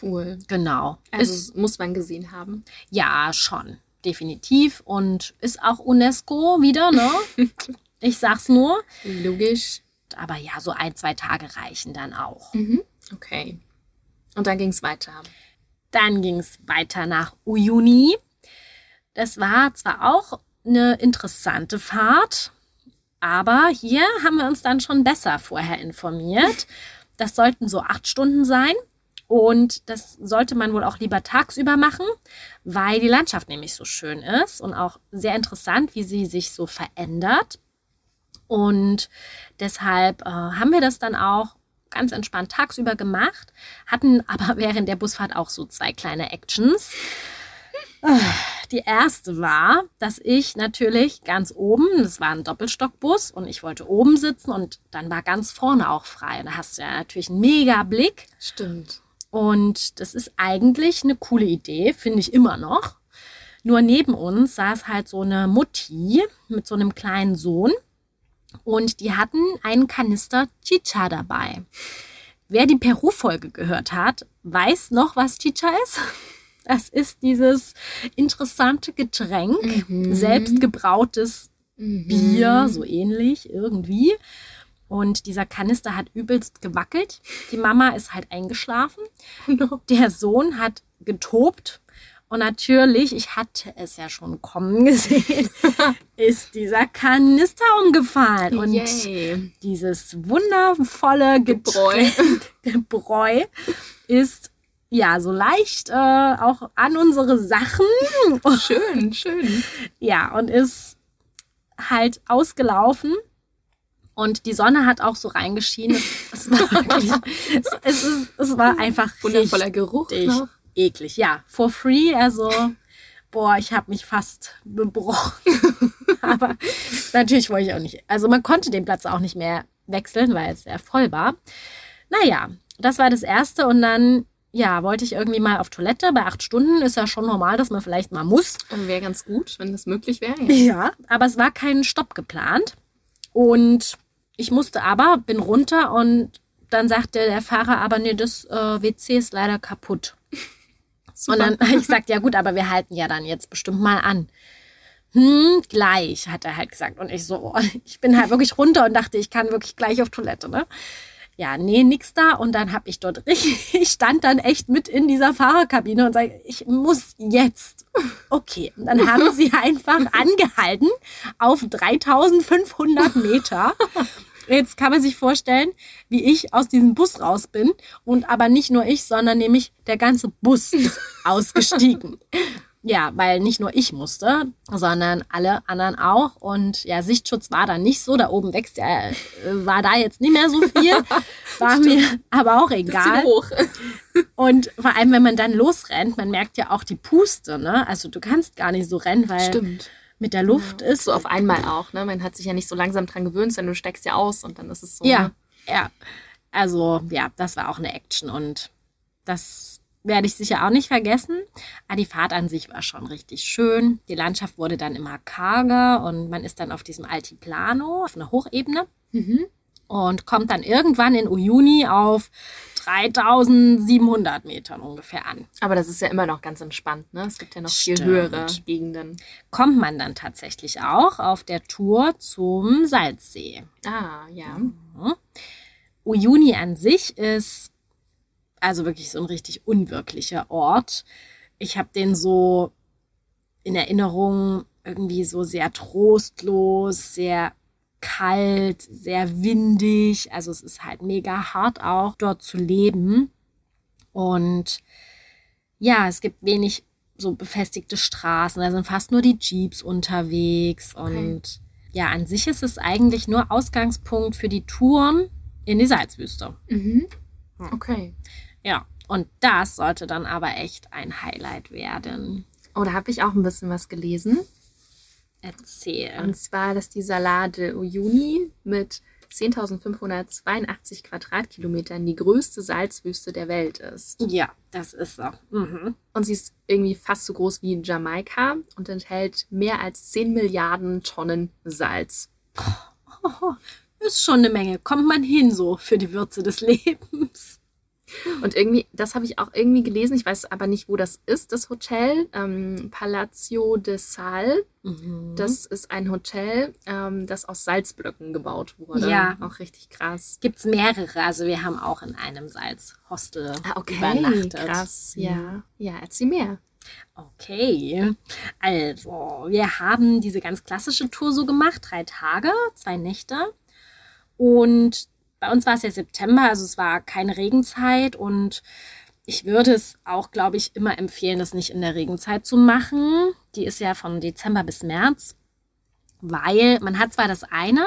Cool. Genau. Also ist, muss man gesehen haben. Ja, schon definitiv und ist auch UNESCO wieder, ne? <laughs> ich sag's nur. Logisch. Aber ja, so ein, zwei Tage reichen dann auch. Mhm. Okay. Und dann ging's weiter. Dann ging's weiter nach Uyuni. Das war zwar auch eine interessante Fahrt, aber hier haben wir uns dann schon besser vorher informiert. Das sollten so acht Stunden sein. Und das sollte man wohl auch lieber tagsüber machen, weil die Landschaft nämlich so schön ist und auch sehr interessant, wie sie sich so verändert. Und deshalb äh, haben wir das dann auch ganz entspannt tagsüber gemacht, hatten <laughs> aber während der Busfahrt auch so zwei kleine Actions. Die erste war, dass ich natürlich ganz oben, das war ein Doppelstockbus und ich wollte oben sitzen und dann war ganz vorne auch frei. Da hast du ja natürlich einen mega Blick. Stimmt. Und das ist eigentlich eine coole Idee, finde ich immer noch. Nur neben uns saß halt so eine Mutti mit so einem kleinen Sohn und die hatten einen Kanister Chicha dabei. Wer die Peru-Folge gehört hat, weiß noch, was Chicha ist. Das ist dieses interessante Getränk, mhm. selbstgebrautes mhm. Bier, so ähnlich irgendwie. Und dieser Kanister hat übelst gewackelt. Die Mama ist halt eingeschlafen. <laughs> No. Der Sohn hat getobt. Und natürlich, ich hatte es ja schon kommen <laughs> gesehen, ist dieser Kanister umgefallen. Und Yay. dieses wundervolle Gebräu. <laughs> Gebräu ist ja so leicht äh, auch an unsere Sachen. Schön, schön. Ja, und ist halt ausgelaufen. Und die Sonne hat auch so reingeschienen. Es, es war <laughs> wirklich, es, es, es war einfach wundervoller Geruch. Noch. Eklig, ja. For free, also boah, ich habe mich fast gebrochen. <laughs> Aber natürlich wollte ich auch nicht. Also man konnte den Platz auch nicht mehr wechseln, weil es sehr voll war. Naja, das war das Erste. Und dann, ja, wollte ich irgendwie mal auf Toilette. Bei acht Stunden ist ja schon normal, dass man vielleicht mal muss. Wäre ganz gut, wenn das möglich wäre. Ja. ja, aber es war kein Stopp geplant. Und ich musste aber, bin runter und dann sagte der Fahrer aber, nee, das äh, WC ist leider kaputt. <laughs> Und dann <laughs> ich gesagt, ja gut, aber wir halten ja dann jetzt bestimmt mal an. Hm, gleich, hat er halt gesagt. Und ich so, <laughs> ich bin halt wirklich runter und dachte, ich kann wirklich gleich auf Toilette, ne? Ja, nee, nix da. Und dann habe ich dort richtig, ich stand dann echt mit in dieser Fahrerkabine und sage, ich muss jetzt. Okay. Und dann haben sie einfach angehalten auf 3500 Meter. Jetzt kann man sich vorstellen, wie ich aus diesem Bus raus bin. Und aber nicht nur ich, sondern nämlich der ganze Bus ist <laughs> ausgestiegen. Ja, weil nicht nur ich musste, sondern alle anderen auch. Und ja, Sichtschutz war da nicht so. Da oben wächst ja, äh, war da jetzt nicht mehr so viel. <laughs> War mir aber auch egal. Und vor allem, wenn man dann losrennt, man merkt ja auch die Puste, ne? Also du kannst gar nicht so rennen, weil Stimmt. Mit der Luft ist. So auf einmal auch, ne? Man hat sich ja nicht so langsam dran gewöhnt, sondern du steckst ja aus und dann ist es so. Ja, Ne? ja. Also ja, das war auch eine Action und das werde ich sicher auch nicht vergessen. Aber die Fahrt an sich war schon richtig schön. Die Landschaft wurde dann immer karger und man ist dann auf diesem Altiplano, auf einer Hochebene Mhm. Und kommt dann irgendwann in Uyuni auf 3700 Metern ungefähr an. Aber das ist ja immer noch ganz entspannt, ne? Es gibt ja noch viel Stimmt. höhere Gegenden. Kommt man dann tatsächlich auch auf der Tour zum Salzsee. Ah, ja. Uyuni an sich ist also wirklich so ein richtig unwirklicher Ort. Ich habe den so in Erinnerung irgendwie so sehr trostlos, sehr kalt, sehr windig. Also es ist halt mega hart auch dort zu leben. Und ja, es gibt wenig so befestigte Straßen. Da sind fast nur die Jeeps unterwegs. Und ja, an sich ist es eigentlich nur Ausgangspunkt für die Touren in die Salzwüste. Mhm. Okay. Ja, und das sollte dann aber echt ein Highlight werden. Oh, da habe ich auch ein bisschen was gelesen. Erzähl. Und zwar, dass die Salade Uyuni mit 10.582 Quadratkilometern die größte Salzwüste der Welt ist. ja, das ist so. Mhm. Und sie ist irgendwie fast so groß wie Jamaika und enthält mehr als 10 Milliarden Tonnen Salz. Ist schon eine Menge. Kommt man hin so für die Würze des Lebens. <laughs> Und irgendwie, das habe ich auch irgendwie gelesen, ich weiß aber nicht, wo das ist, das Hotel. Ähm, Palazzo de Sal. Mhm. Das ist ein Hotel, ähm, das aus Salzblöcken gebaut wurde. Ja. Auch richtig krass. Gibt es mehrere. Also wir haben auch in einem Salzhostel Ah, okay. übernachtet. Krass. Mhm. Ja. Ja, erzähl mehr. Okay, also wir haben diese ganz klassische Tour so gemacht, drei Tage, zwei Nächte. Und bei uns war es ja September, also es war keine Regenzeit und ich würde es auch, glaube ich, immer empfehlen, das nicht in der Regenzeit zu machen. Die ist ja von Dezember bis März, weil man hat zwar das eine,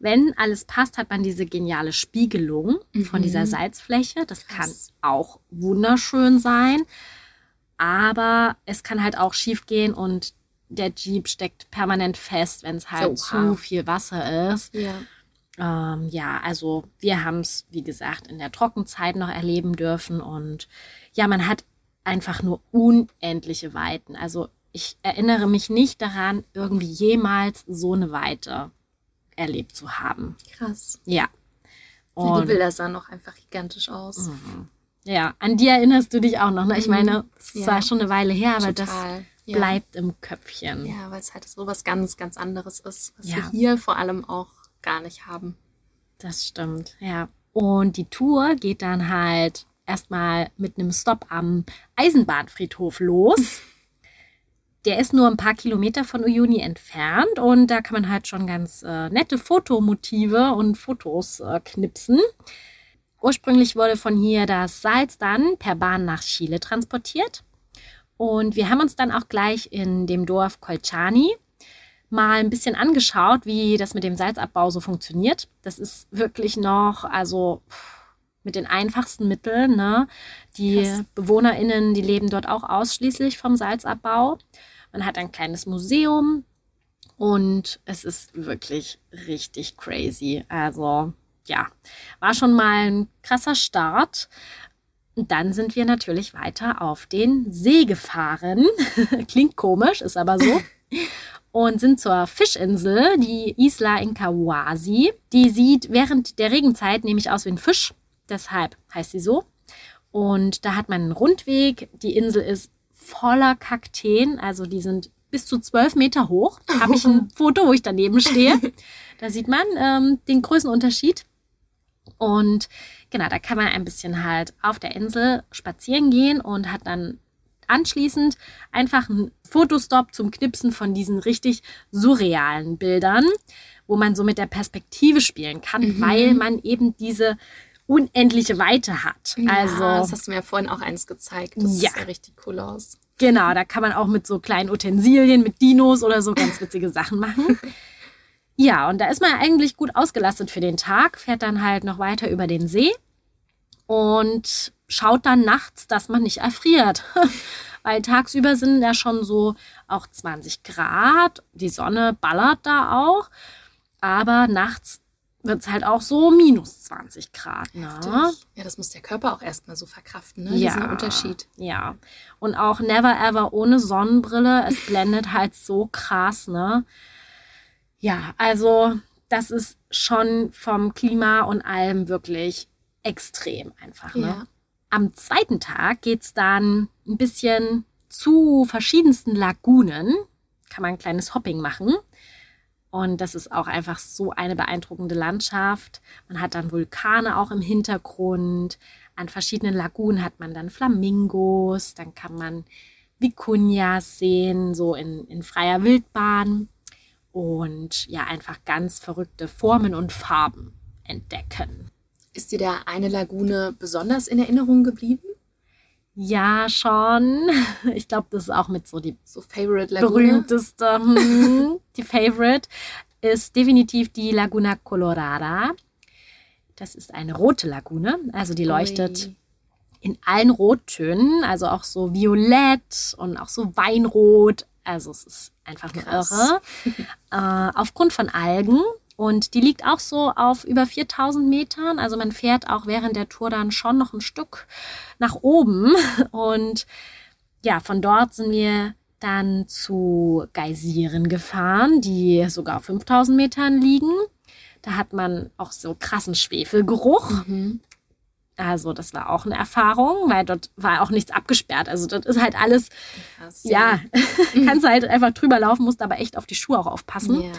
wenn alles passt, hat man diese geniale Spiegelung von Mhm. dieser Salzfläche. Das Krass. kann auch wunderschön sein, aber es kann halt auch schief gehen und der Jeep steckt permanent fest, wenn es halt Oha. zu viel Wasser ist. Ja. Ähm, ja, also wir haben es, wie gesagt, in der Trockenzeit noch erleben dürfen und ja, man hat einfach nur unendliche Weiten. Also ich erinnere mich nicht daran, irgendwie jemals so eine Weite erlebt zu haben. Krass. Ja. Die Und Bilder sahen noch einfach gigantisch aus. Mhm. ja, an die erinnerst du dich auch noch. Ne? Ich Mhm. meine, es Ja. zwar schon eine Weile her, aber das Total. ja. bleibt im Köpfchen. Ja, weil es halt so was ganz, ganz anderes ist, was Ja. wir hier vor allem auch gar nicht haben. Das stimmt, ja. Und die Tour geht dann halt erstmal mit einem Stopp am Eisenbahnfriedhof los. <laughs> Der ist nur ein paar Kilometer von Uyuni entfernt und da kann man halt schon ganz äh, nette Fotomotive und Fotos äh, knipsen. Ursprünglich wurde von hier das Salz dann per Bahn nach Chile transportiert. Und wir haben uns dann auch gleich in dem Dorf Colchani mal ein bisschen angeschaut, wie das mit dem Salzabbau so funktioniert. Das ist wirklich noch, also mit den einfachsten Mitteln. Ne? Die Krass. BewohnerInnen, die leben dort auch ausschließlich vom Salzabbau. Man hat ein kleines Museum und es ist wirklich richtig crazy. Also ja, war schon mal ein krasser Start. Und dann sind wir natürlich weiter auf den See gefahren. <laughs> Klingt komisch, ist aber so. <laughs> Und sind zur Fischinsel, die Isla Incahuasi. Die sieht während der Regenzeit nämlich aus wie ein Fisch. Deshalb heißt sie so. Und da hat man einen Rundweg. Die Insel ist voller Kakteen. Also die sind bis zu zwölf Meter hoch. Habe ich ein <laughs> Foto, wo ich daneben stehe. Da sieht man ähm, den Größenunterschied. Und genau, da kann man ein bisschen halt auf der Insel spazieren gehen und hat dann anschließend einfach einen Fotostop zum Knipsen von diesen richtig surrealen Bildern, wo man so mit der Perspektive spielen kann, mhm. weil man eben diese unendliche Weite hat. Ja, also, das hast du mir ja vorhin auch eins gezeigt. Das ja. sieht ja richtig cool aus. Genau, da kann man auch mit so kleinen Utensilien, mit Dinos oder so ganz witzige Sachen machen. <laughs> Ja, und da ist man eigentlich gut ausgelastet für den Tag, fährt dann halt noch weiter über den See und schaut dann nachts, dass man nicht erfriert. <laughs> Weil tagsüber sind ja schon so auch 20 Grad, die Sonne ballert da auch, aber nachts wird es halt auch so minus 20 Grad. Ne? Ja, das muss der Körper auch erstmal so verkraften, ne? ja, diesen Unterschied. Ja, und auch never ever ohne Sonnenbrille. Es blendet halt so krass, ne? Ja, also das ist schon vom Klima und allem wirklich extrem einfach. Ne? Ja. Am zweiten Tag geht es dann ein bisschen zu verschiedensten Lagunen. Kann man ein kleines Hopping machen. Und das ist auch einfach so eine beeindruckende Landschaft. Man hat dann Vulkane auch im Hintergrund. An verschiedenen Lagunen hat man dann Flamingos. Dann kann man Vicuñas sehen, so in, in freier Wildbahn. Und ja, einfach ganz verrückte Formen und Farben entdecken. Ist dir da eine Lagune besonders in Erinnerung geblieben? Ja, schon. <laughs> Ich glaube, das ist auch mit so die so Favorite Lagune. berühmteste. Hm, die Favorite ist definitiv die Laguna Colorada. Das ist eine rote Lagune, also die leuchtet Ui. in allen Rottönen, also auch so violett und auch so weinrot. Also es ist einfach nur irre. <laughs> äh, aufgrund von Algen und die liegt auch so auf über 4000 Metern. Also man fährt auch während der Tour dann schon noch ein Stück nach oben. <laughs> Und ja, von dort sind wir dann zu Geysiren gefahren, die sogar auf 5000 Metern liegen. Da hat man auch so krassen Schwefelgeruch. Mhm. Also das war auch eine Erfahrung, weil dort war auch nichts abgesperrt. Also dort ist halt alles, Krass, ja, ja. <laughs> kannst halt einfach drüber laufen, musst aber echt auf die Schuhe auch aufpassen. Ja.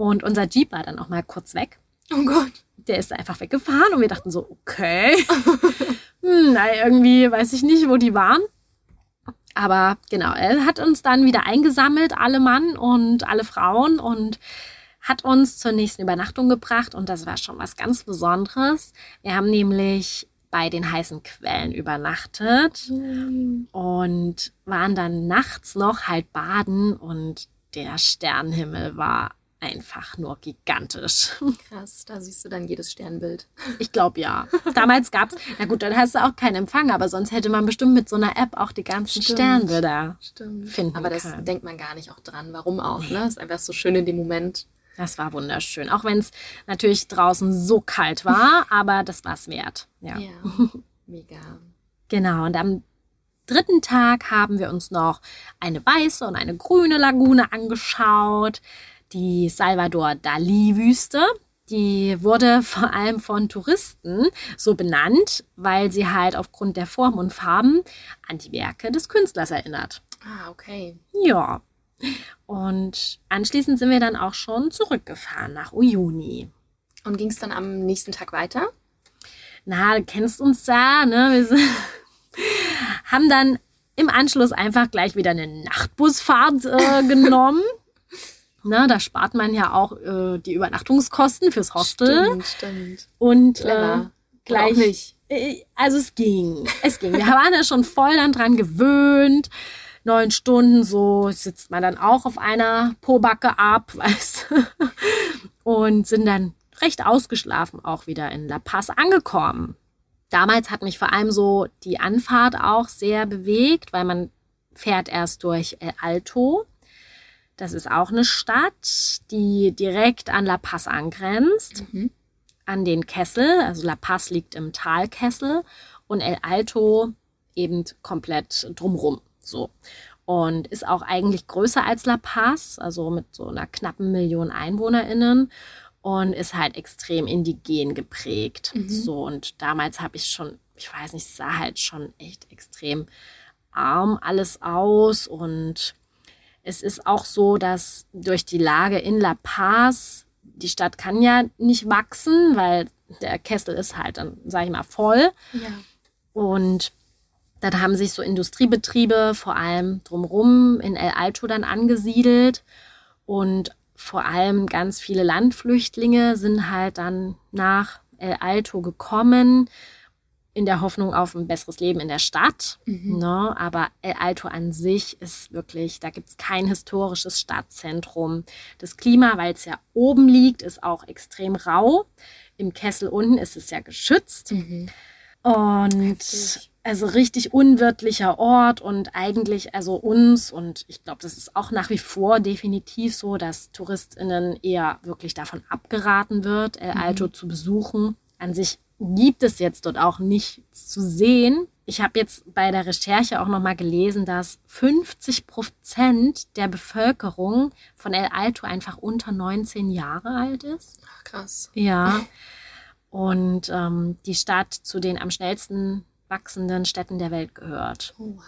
Und unser Jeep war dann auch mal kurz weg. Oh Gott. Der ist einfach weggefahren und wir dachten so, okay. <laughs> hm, na, irgendwie weiß ich nicht, wo die waren. Aber genau, er hat uns dann wieder eingesammelt, alle Mann und alle Frauen und hat uns zur nächsten Übernachtung gebracht und das war schon was ganz Besonderes. Wir haben nämlich bei den heißen Quellen übernachtet mhm. und waren dann nachts noch halt baden und der Sternenhimmel war einfach nur gigantisch. Krass, da siehst du dann jedes Sternbild. Ich glaube ja. Damals gab es, na gut, dann hast du auch keinen Empfang, aber sonst hätte man bestimmt mit so einer App auch die ganzen Stimmt. Sternbilder Stimmt. finden Aber das können. denkt man gar nicht auch dran. Warum auch, nee. ne? Ist einfach so schön in dem Moment. Das war wunderschön. Auch wenn es natürlich draußen so kalt war, <laughs> aber das war es wert. Ja. ja, mega. Genau, und am dritten Tag haben wir uns noch eine weiße und eine grüne Lagune angeschaut die Salvador Dali-Wüste. Die wurde vor allem von Touristen so benannt, weil sie halt aufgrund der Form und Farben an die Werke des Künstlers erinnert. Ah, okay. Ja. Und anschließend sind wir dann auch schon zurückgefahren nach Uyuni. Und ging es dann am nächsten Tag weiter? Na, du kennst uns da, ne? Wir sind, haben dann im Anschluss einfach gleich wieder eine Nachtbusfahrt äh, genommen. Na, da spart man ja auch äh, die Übernachtungskosten fürs Hostel. Stimmt, stimmt. Und äh, gleich. nicht. Äh, also es ging. Es ging. Wir waren ja schon voll dann dran gewöhnt. Neun Stunden so sitzt man dann auch auf einer Pobacke ab, <laughs> weißt Und sind dann recht ausgeschlafen auch wieder in La Paz angekommen. Damals hat mich vor allem so die Anfahrt auch sehr bewegt, weil man fährt erst durch El Alto das ist auch eine Stadt, die direkt an La Paz angrenzt, mhm. an den Kessel. Also La Paz liegt im Talkessel und El Alto eben komplett drumrum. So. Und ist auch eigentlich größer als La Paz, also mit so einer knappen Million EinwohnerInnen und ist halt extrem indigen geprägt. Mhm. So, und damals habe ich schon, ich weiß nicht, sah halt schon echt extrem arm alles aus und es ist auch so, dass durch die Lage in La Paz, die Stadt kann ja nicht wachsen, weil der Kessel ist halt dann, sag ich mal, voll. Ja. Und dann haben sich so Industriebetriebe vor allem drumherum in El Alto dann angesiedelt. Und vor allem ganz viele Landflüchtlinge sind halt dann nach El Alto gekommen, in der Hoffnung auf ein besseres Leben in der Stadt. Mhm. Ne? Aber El Alto an sich ist wirklich, da gibt es kein historisches Stadtzentrum. Das Klima, weil es ja oben liegt, ist auch extrem rau. Im Kessel unten ist es ja geschützt. Mhm. Und Heftig. also richtig unwirtlicher Ort und eigentlich also uns und ich glaube, das ist auch nach wie vor definitiv so, dass TouristInnen eher wirklich davon abgeraten wird, El Alto zu besuchen. An sich gibt es jetzt dort auch nichts zu sehen. Ich habe jetzt bei der Recherche auch nochmal gelesen, dass 50 Prozent der Bevölkerung von El Alto einfach unter 19 Jahre alt ist. Ach, krass. Ja. Und ähm, die Stadt zu den am schnellsten wachsenden Städten der Welt gehört. Oha.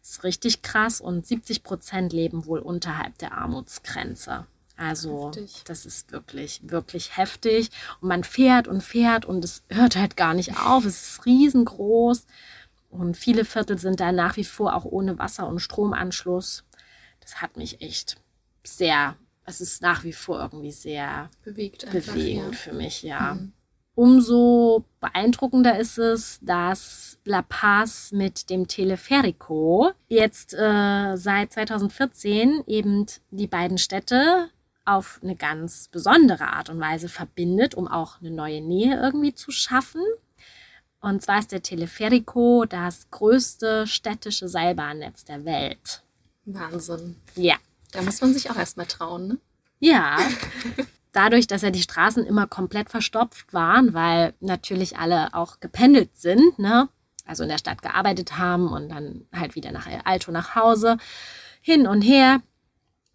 Das ist richtig krass und 70 Prozent leben wohl unterhalb der Armutsgrenze. Also Heftig. das ist wirklich, wirklich heftig. Und man fährt und fährt und es hört halt gar nicht auf. Es ist riesengroß. Und viele Viertel sind da nach wie vor auch ohne Wasser- und Stromanschluss. Das hat mich echt sehr, es ist nach wie vor irgendwie sehr Bewegt einfach. bewegend Ja. für mich, ja. Mhm. Umso beeindruckender ist es, dass La Paz mit dem Teleferico jetzt äh, seit 2014 eben die beiden Städte auf eine ganz besondere Art und Weise verbindet, um auch eine neue Nähe irgendwie zu schaffen. Und zwar ist der Teleferico das größte städtische Seilbahnnetz der Welt. Wahnsinn. Ja. Da muss man sich auch erstmal trauen, ne? Ja, <laughs> dadurch, dass ja die Straßen immer komplett verstopft waren, weil natürlich alle auch gependelt sind, ne? also in der Stadt gearbeitet haben und dann halt wieder nach Alto nach Hause, hin und her,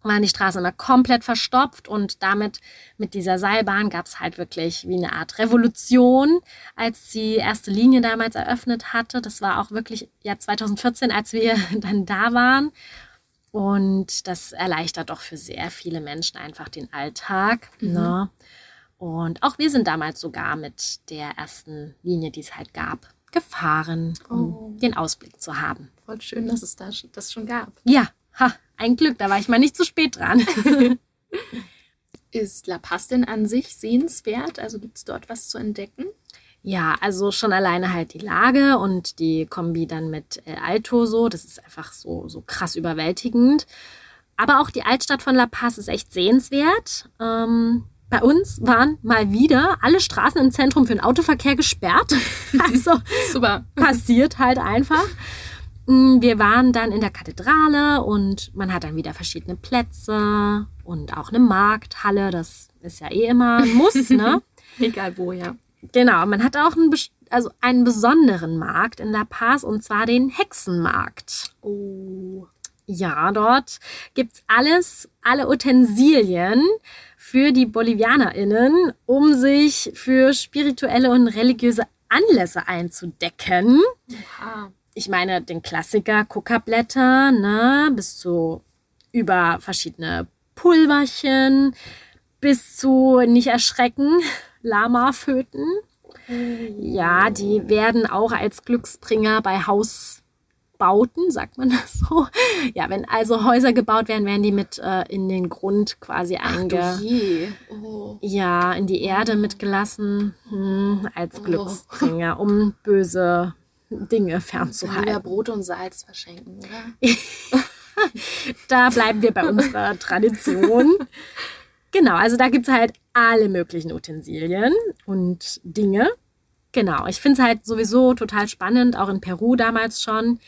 waren die Straßen immer komplett verstopft und damit mit dieser Seilbahn gab es halt wirklich wie eine Art Revolution, als die erste Linie damals eröffnet hatte. Das war auch wirklich ja 2014, als wir <laughs> dann da waren. Und das erleichtert doch für sehr viele Menschen einfach den Alltag. Ne? Und auch wir sind damals sogar mit der ersten Linie, die es halt gab, gefahren, um Oh. den Ausblick zu haben. Voll schön, dass es da das schon gab. Ja, ha, ein Glück, da war ich mal nicht zu spät dran. <laughs> Ist La Paz denn an sich sehenswert? Also gibt es dort was zu entdecken? Ja, also schon alleine halt die Lage und die Kombi dann mit El Alto so, das ist einfach so, so krass überwältigend. Aber auch die Altstadt von La Paz ist echt sehenswert. Ähm, bei uns waren mal wieder alle Straßen im Zentrum für den Autoverkehr gesperrt. <laughs> Also <laughs> Super. passiert halt einfach. Mm, Wir waren dann in der Kathedrale und man hat dann wieder verschiedene Plätze und auch eine Markthalle. Das ist ja eh immer ein Muss, <laughs> ne? Egal wo, ja. Genau, man hat auch einen, also einen besonderen Markt in La Paz und zwar den Hexenmarkt. Oh. Ja, dort gibt's alles, alle Utensilien für die BolivianerInnen, um sich für spirituelle und religiöse Anlässe einzudecken. Oha. Ich meine, den Klassiker Kokablätter, ne, bis zu über verschiedene Pulverchen, bis zu, nicht erschrecken, <laughs> Lamaföten. Ja, die werden auch als Glücksbringer bei Hausbauten, sagt man <laughs> das so. Ja, wenn also Häuser gebaut werden, werden die mit äh, in den Grund quasi einge... Oh. Ja, in die Erde mitgelassen hm, als Oh. Glücksbringer, um böse Dinge fernzuhalten. Brot und Salz verschenken, oder? <laughs> Da bleiben wir bei unserer Tradition. Genau, also da gibt es halt alle möglichen Utensilien und Dinge. Genau, ich finde es halt sowieso total spannend, auch in Peru damals schon,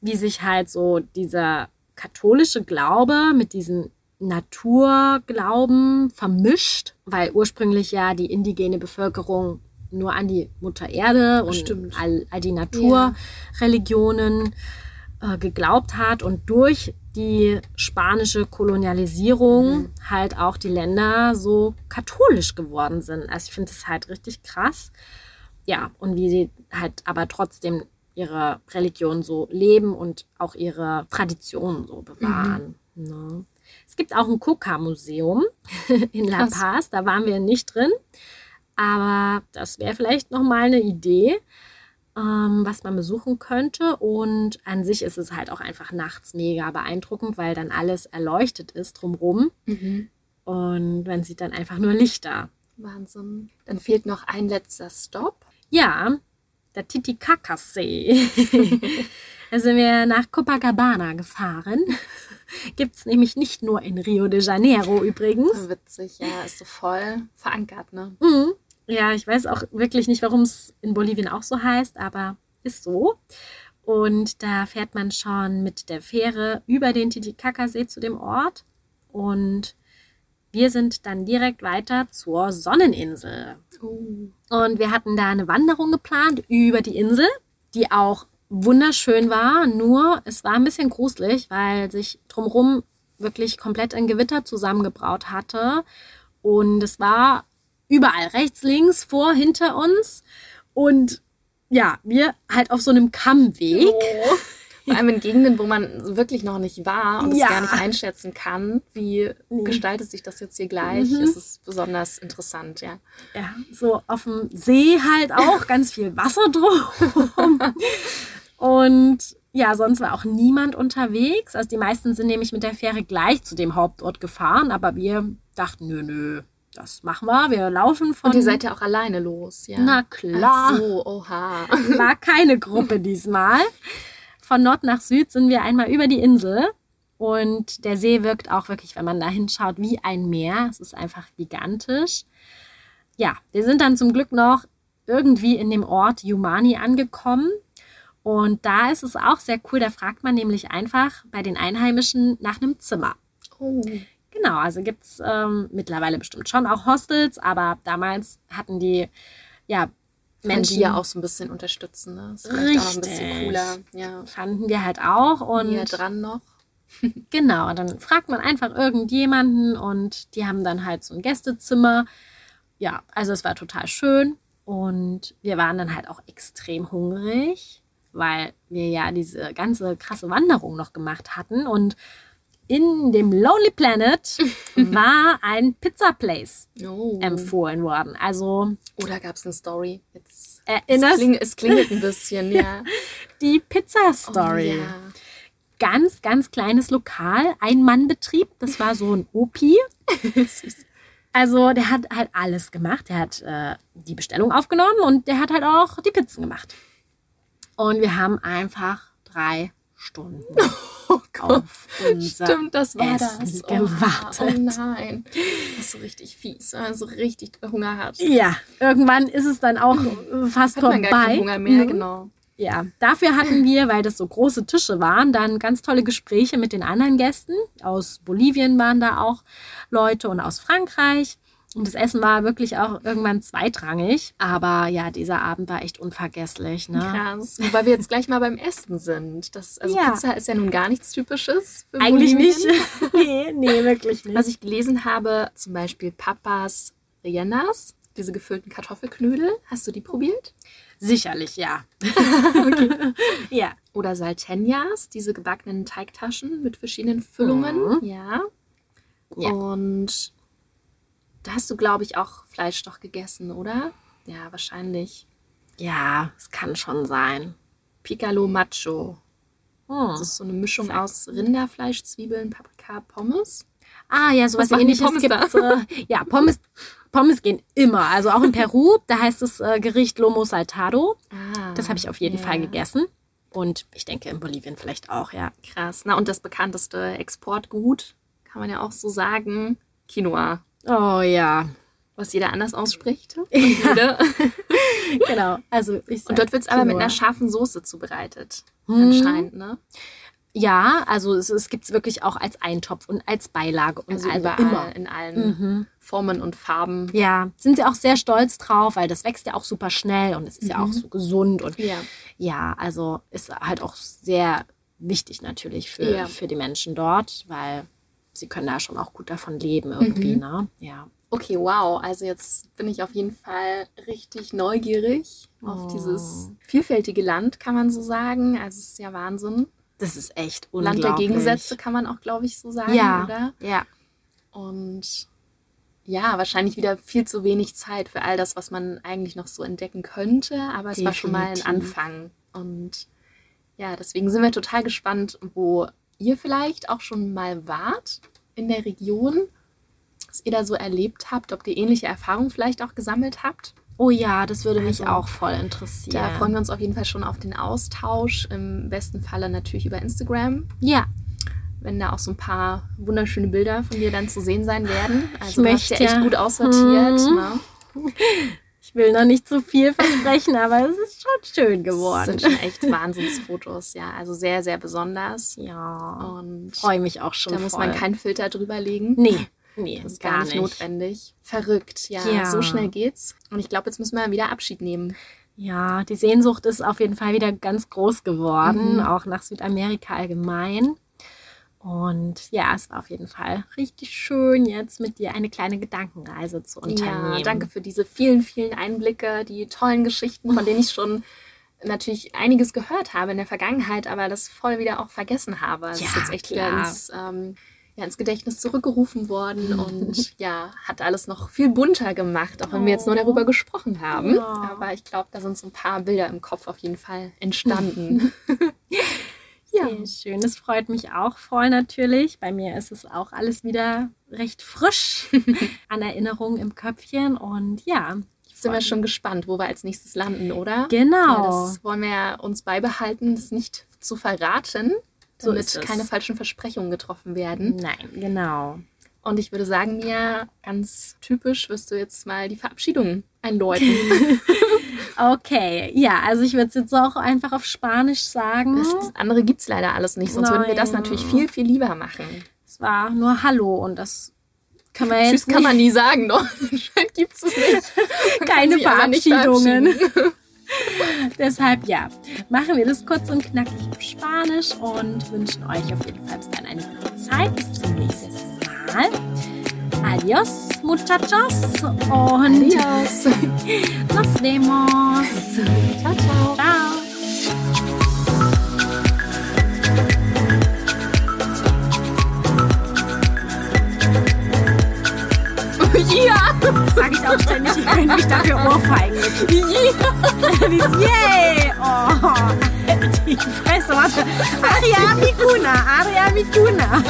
wie sich halt so dieser katholische Glaube mit diesem Naturglauben vermischt, weil ursprünglich ja die indigene Bevölkerung nur an die Mutter Erde und Stimmt. all, all die Naturreligionen äh, geglaubt hat und durch die spanische Kolonialisierung halt auch die Länder so katholisch geworden sind. Also ich finde das halt richtig krass. Ja, und wie sie halt aber trotzdem ihre Religion so leben und auch ihre Traditionen so bewahren. Ne? Es gibt auch ein Coca-Museum <laughs> in La. Paz, da waren wir nicht drin, aber das wäre vielleicht nochmal eine Idee, ähm, was man besuchen könnte. Und an sich ist es halt auch einfach nachts mega beeindruckend, weil dann alles erleuchtet ist drumrum. Mhm. Und man sieht dann einfach nur Lichter. Wahnsinn. Dann fehlt noch ein letzter Stopp. Ja, der Titicacasee. <laughs> da sind wir nach Copacabana gefahren. <laughs> Gibt es nämlich nicht nur in Rio de Janeiro übrigens. Witzig, ja, ist so voll verankert, ne? Mhm. Ja, ich weiß auch wirklich nicht, warum es in Bolivien auch so heißt, aber ist so. Und da fährt man schon mit der Fähre über den Titicacasee zu dem Ort. Und wir sind dann direkt weiter zur Sonneninsel. Oh. Und wir hatten da eine Wanderung geplant über die Insel, die auch wunderschön war. Nur es war ein bisschen gruselig, weil sich drumherum wirklich komplett ein Gewitter zusammengebraut hatte. Und es war überall, rechts, links, vor, hinter uns. Und ja, wir halt auf so einem Kammweg. Oh. Vor allem in Gegenden, wo man wirklich noch nicht war und Ja. es gar nicht einschätzen kann, wie Nee. gestaltet sich das jetzt hier gleich, Mhm. ist es besonders interessant, ja. Ja, so auf dem See halt auch, <laughs> ganz viel Wasser drum. Und ja, sonst war auch niemand unterwegs. Also die meisten sind nämlich mit der Fähre gleich zu dem Hauptort gefahren, aber wir dachten, nö, nö, das machen wir. Wir laufen von. Und ihr seid ja auch alleine los, ja. Na klar. Ach so, oha. <laughs> war keine Gruppe diesmal. Von Nord nach Süd sind wir einmal über die Insel. Und der See wirkt auch wirklich, wenn man da hinschaut, wie ein Meer. Es ist einfach gigantisch. Ja, wir sind dann zum Glück noch irgendwie in dem Ort Yumani angekommen. Und da ist es auch sehr cool. Da fragt man nämlich einfach bei den Einheimischen nach einem Zimmer. Oh. Genau, also gibt es ähm, mittlerweile bestimmt schon auch Hostels, aber damals hatten die ja Menschen die ja auch so ein bisschen unterstützen, ne? Ist vielleicht auch ein bisschen Richtig. cooler. Ja. fanden wir halt auch und Näher dran noch. <laughs> <laughs> genau, dann fragt man einfach irgendjemanden und die haben dann halt so ein Gästezimmer. Ja, also es war total schön und wir waren dann halt auch extrem hungrig, weil wir ja diese ganze krasse Wanderung noch gemacht hatten und in dem Lonely Planet <laughs> war ein Pizza Place Oh. empfohlen worden. Also Oder gab es eine Story? Jetzt. Es, erinnerst kling, es klingelt ein bisschen, ja. <laughs> die Pizza Story. Oh, ja. ganz, ganz kleines Lokal, Ein-Mann-Betrieb. Das war so ein Opi. <laughs> Also der hat halt alles gemacht. Der hat äh, die Bestellung aufgenommen und der hat halt auch die Pizzen gemacht. Und wir haben einfach drei Stunden <laughs> Oh Gott. auf unser Stimmt, das war Essen das. gewartet. Oh, nein. Das ist so richtig fies, wenn man so richtig Hunger hat. Ja, irgendwann ist es dann auch fast Hat man vorbei. gar keinen Hunger mehr, Mhm. genau. Ja, dafür hatten wir, weil das so große Tische waren, dann ganz tolle Gespräche mit den anderen Gästen. Aus Bolivien waren da auch Leute und aus Frankreich. Und das Essen war wirklich auch irgendwann zweitrangig. Aber ja, dieser Abend war echt unvergesslich. Ne? Krass. Wobei wir jetzt gleich mal beim Essen sind. Das, also Ja. Pizza ist ja nun gar nichts Typisches. Für Eigentlich Bolivien. nicht. <laughs> nee, nee, wirklich nicht. Was ich gelesen habe, zum Beispiel Papas Riennas, diese gefüllten Kartoffelknödel. Hast du die probiert? Sicherlich, ja. <laughs> <laughs> ja. Oder Salteñas, diese gebackenen Teigtaschen mit verschiedenen Füllungen. Ja. Mhm. Ja. Und da hast du, glaube ich, auch Fleisch doch gegessen, oder? Ja, wahrscheinlich. Ja, es kann schon sein. Picalo Macho. Hm. Das ist so eine Mischung aus Rinderfleisch, Zwiebeln, Paprika, Pommes. Ah, ja, sowas Was ähnliches Pommes gibt's. da? Äh, ja, Pommes, Pommes gehen immer. Also auch in Peru, da heißt das äh, Gericht Lomo Saltado. Ah, Das habe ich auf jeden ja. Fall gegessen. Und ich denke in Bolivien vielleicht auch, ja. Krass. Na, und das bekannteste Exportgut, kann man ja auch so sagen, Quinoa. Oh ja. Was jeder anders ausspricht. <laughs> Jede. Genau. Also ich und dort wird es aber mit einer scharfen Soße zubereitet. Hm. Anscheinend, ne? Ja, also es, es gibt es wirklich auch als Eintopf und als Beilage und Also, also, überall, immer. in allen Formen und Farben. Ja, sind sie auch sehr stolz drauf, weil das wächst ja auch super schnell und es ist ja auch so gesund und Ja. ja, also ist halt auch sehr wichtig natürlich für, Ja. für die Menschen dort, weil sie können da schon auch gut davon leben irgendwie, ne? Ja. Okay, wow. Also jetzt bin ich auf jeden Fall richtig neugierig oh. auf dieses vielfältige Land, kann man so sagen. Also es ist ja Wahnsinn. Das ist echt unglaublich. Land der Gegensätze kann man auch, glaube ich, so sagen, ja. oder? Ja. Und ja, wahrscheinlich wieder viel zu wenig Zeit für all das, was man eigentlich noch so entdecken könnte. Aber es Definitiv. war schon mal ein Anfang. Und ja, deswegen sind wir total gespannt, wo ihr vielleicht auch schon mal wart in der Region, was ihr da so erlebt habt, ob ihr ähnliche Erfahrungen vielleicht auch gesammelt habt. Oh ja, das würde mich also, auch voll interessieren. Da freuen wir uns auf jeden Fall schon auf den Austausch. Im besten Falle natürlich über Instagram. Ja. Wenn da auch so ein paar wunderschöne Bilder von dir dann zu sehen sein werden. Also ich möchte ja echt gut aussortiert. Hm. Ne? <laughs> Ich will noch nicht zu viel versprechen, <laughs> aber es ist schon schön geworden. Das sind schon echt Wahnsinnsfotos, ja. Also sehr, sehr besonders. Ja. Und freue mich auch schon. Da muss man keinen Filter drüber legen. Nee. Nee, das ist gar, gar nicht, notwendig. Verrückt, ja, ja. So schnell geht's. Und ich glaube, jetzt müssen wir wieder Abschied nehmen. Ja, die Sehnsucht ist auf jeden Fall wieder ganz groß geworden, mhm. auch nach Südamerika allgemein. Und ja, es war auf jeden Fall richtig schön, jetzt mit dir eine kleine Gedankenreise zu unternehmen. Ja, danke für diese vielen, vielen Einblicke, die tollen Geschichten, von denen ich schon natürlich einiges gehört habe in der Vergangenheit, aber das voll wieder auch vergessen habe. Das ja, ist jetzt echt klar. wieder ins, ähm, ja, ins Gedächtnis zurückgerufen worden <laughs> und ja, hat alles noch viel bunter gemacht, auch wenn wir jetzt nur darüber gesprochen haben. Ja. Aber ich glaube, da sind so ein paar Bilder im Kopf auf jeden Fall entstanden. <laughs> Ja. Sehr schön. Das freut mich auch voll natürlich. Bei mir ist es auch alles wieder recht frisch <laughs> an Erinnerungen im Köpfchen. Und ja, sind wir schon gespannt, wo wir als nächstes landen, oder? Genau. Ja, das wollen wir uns beibehalten, das nicht zu verraten, so damit keine falschen Versprechungen getroffen werden. Nein, genau. Und ich würde sagen, Mia, ganz typisch wirst du jetzt mal die Verabschiedung einläuten. <laughs> okay, ja, also ich würde es jetzt auch einfach auf Spanisch sagen. Das andere gibt es leider alles nicht, sonst Nein. würden wir das natürlich viel, viel lieber machen. Es war nur Hallo und das kann man Tschüss kann man nie sagen, doch. <laughs> Anscheinend gibt es nicht. <laughs> Keine Verabschiedungen. <laughs> Deshalb ja, machen wir das kurz und knackig auf Spanisch und wünschen euch auf jeden Fall bis dann eine gute Zeit. Bis zum nächsten Mal. Mal. Adiós, muchachos. Und Adiós. <laughs> nos vemos. Ciao, ciao. Ciao. <laughs> Ja! Sag ich auch ständig, ich könnte mich dafür ohrfeigen. Ja! <laughs> Yay! Oh, die Fresse, warte. Aria Mikuna, Aria Mikuna.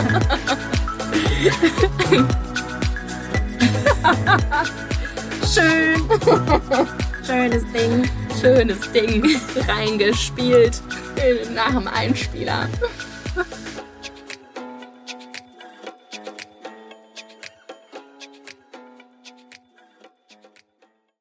Schön. Schönes Ding. Schönes Ding. Reingespielt nach dem Einspieler.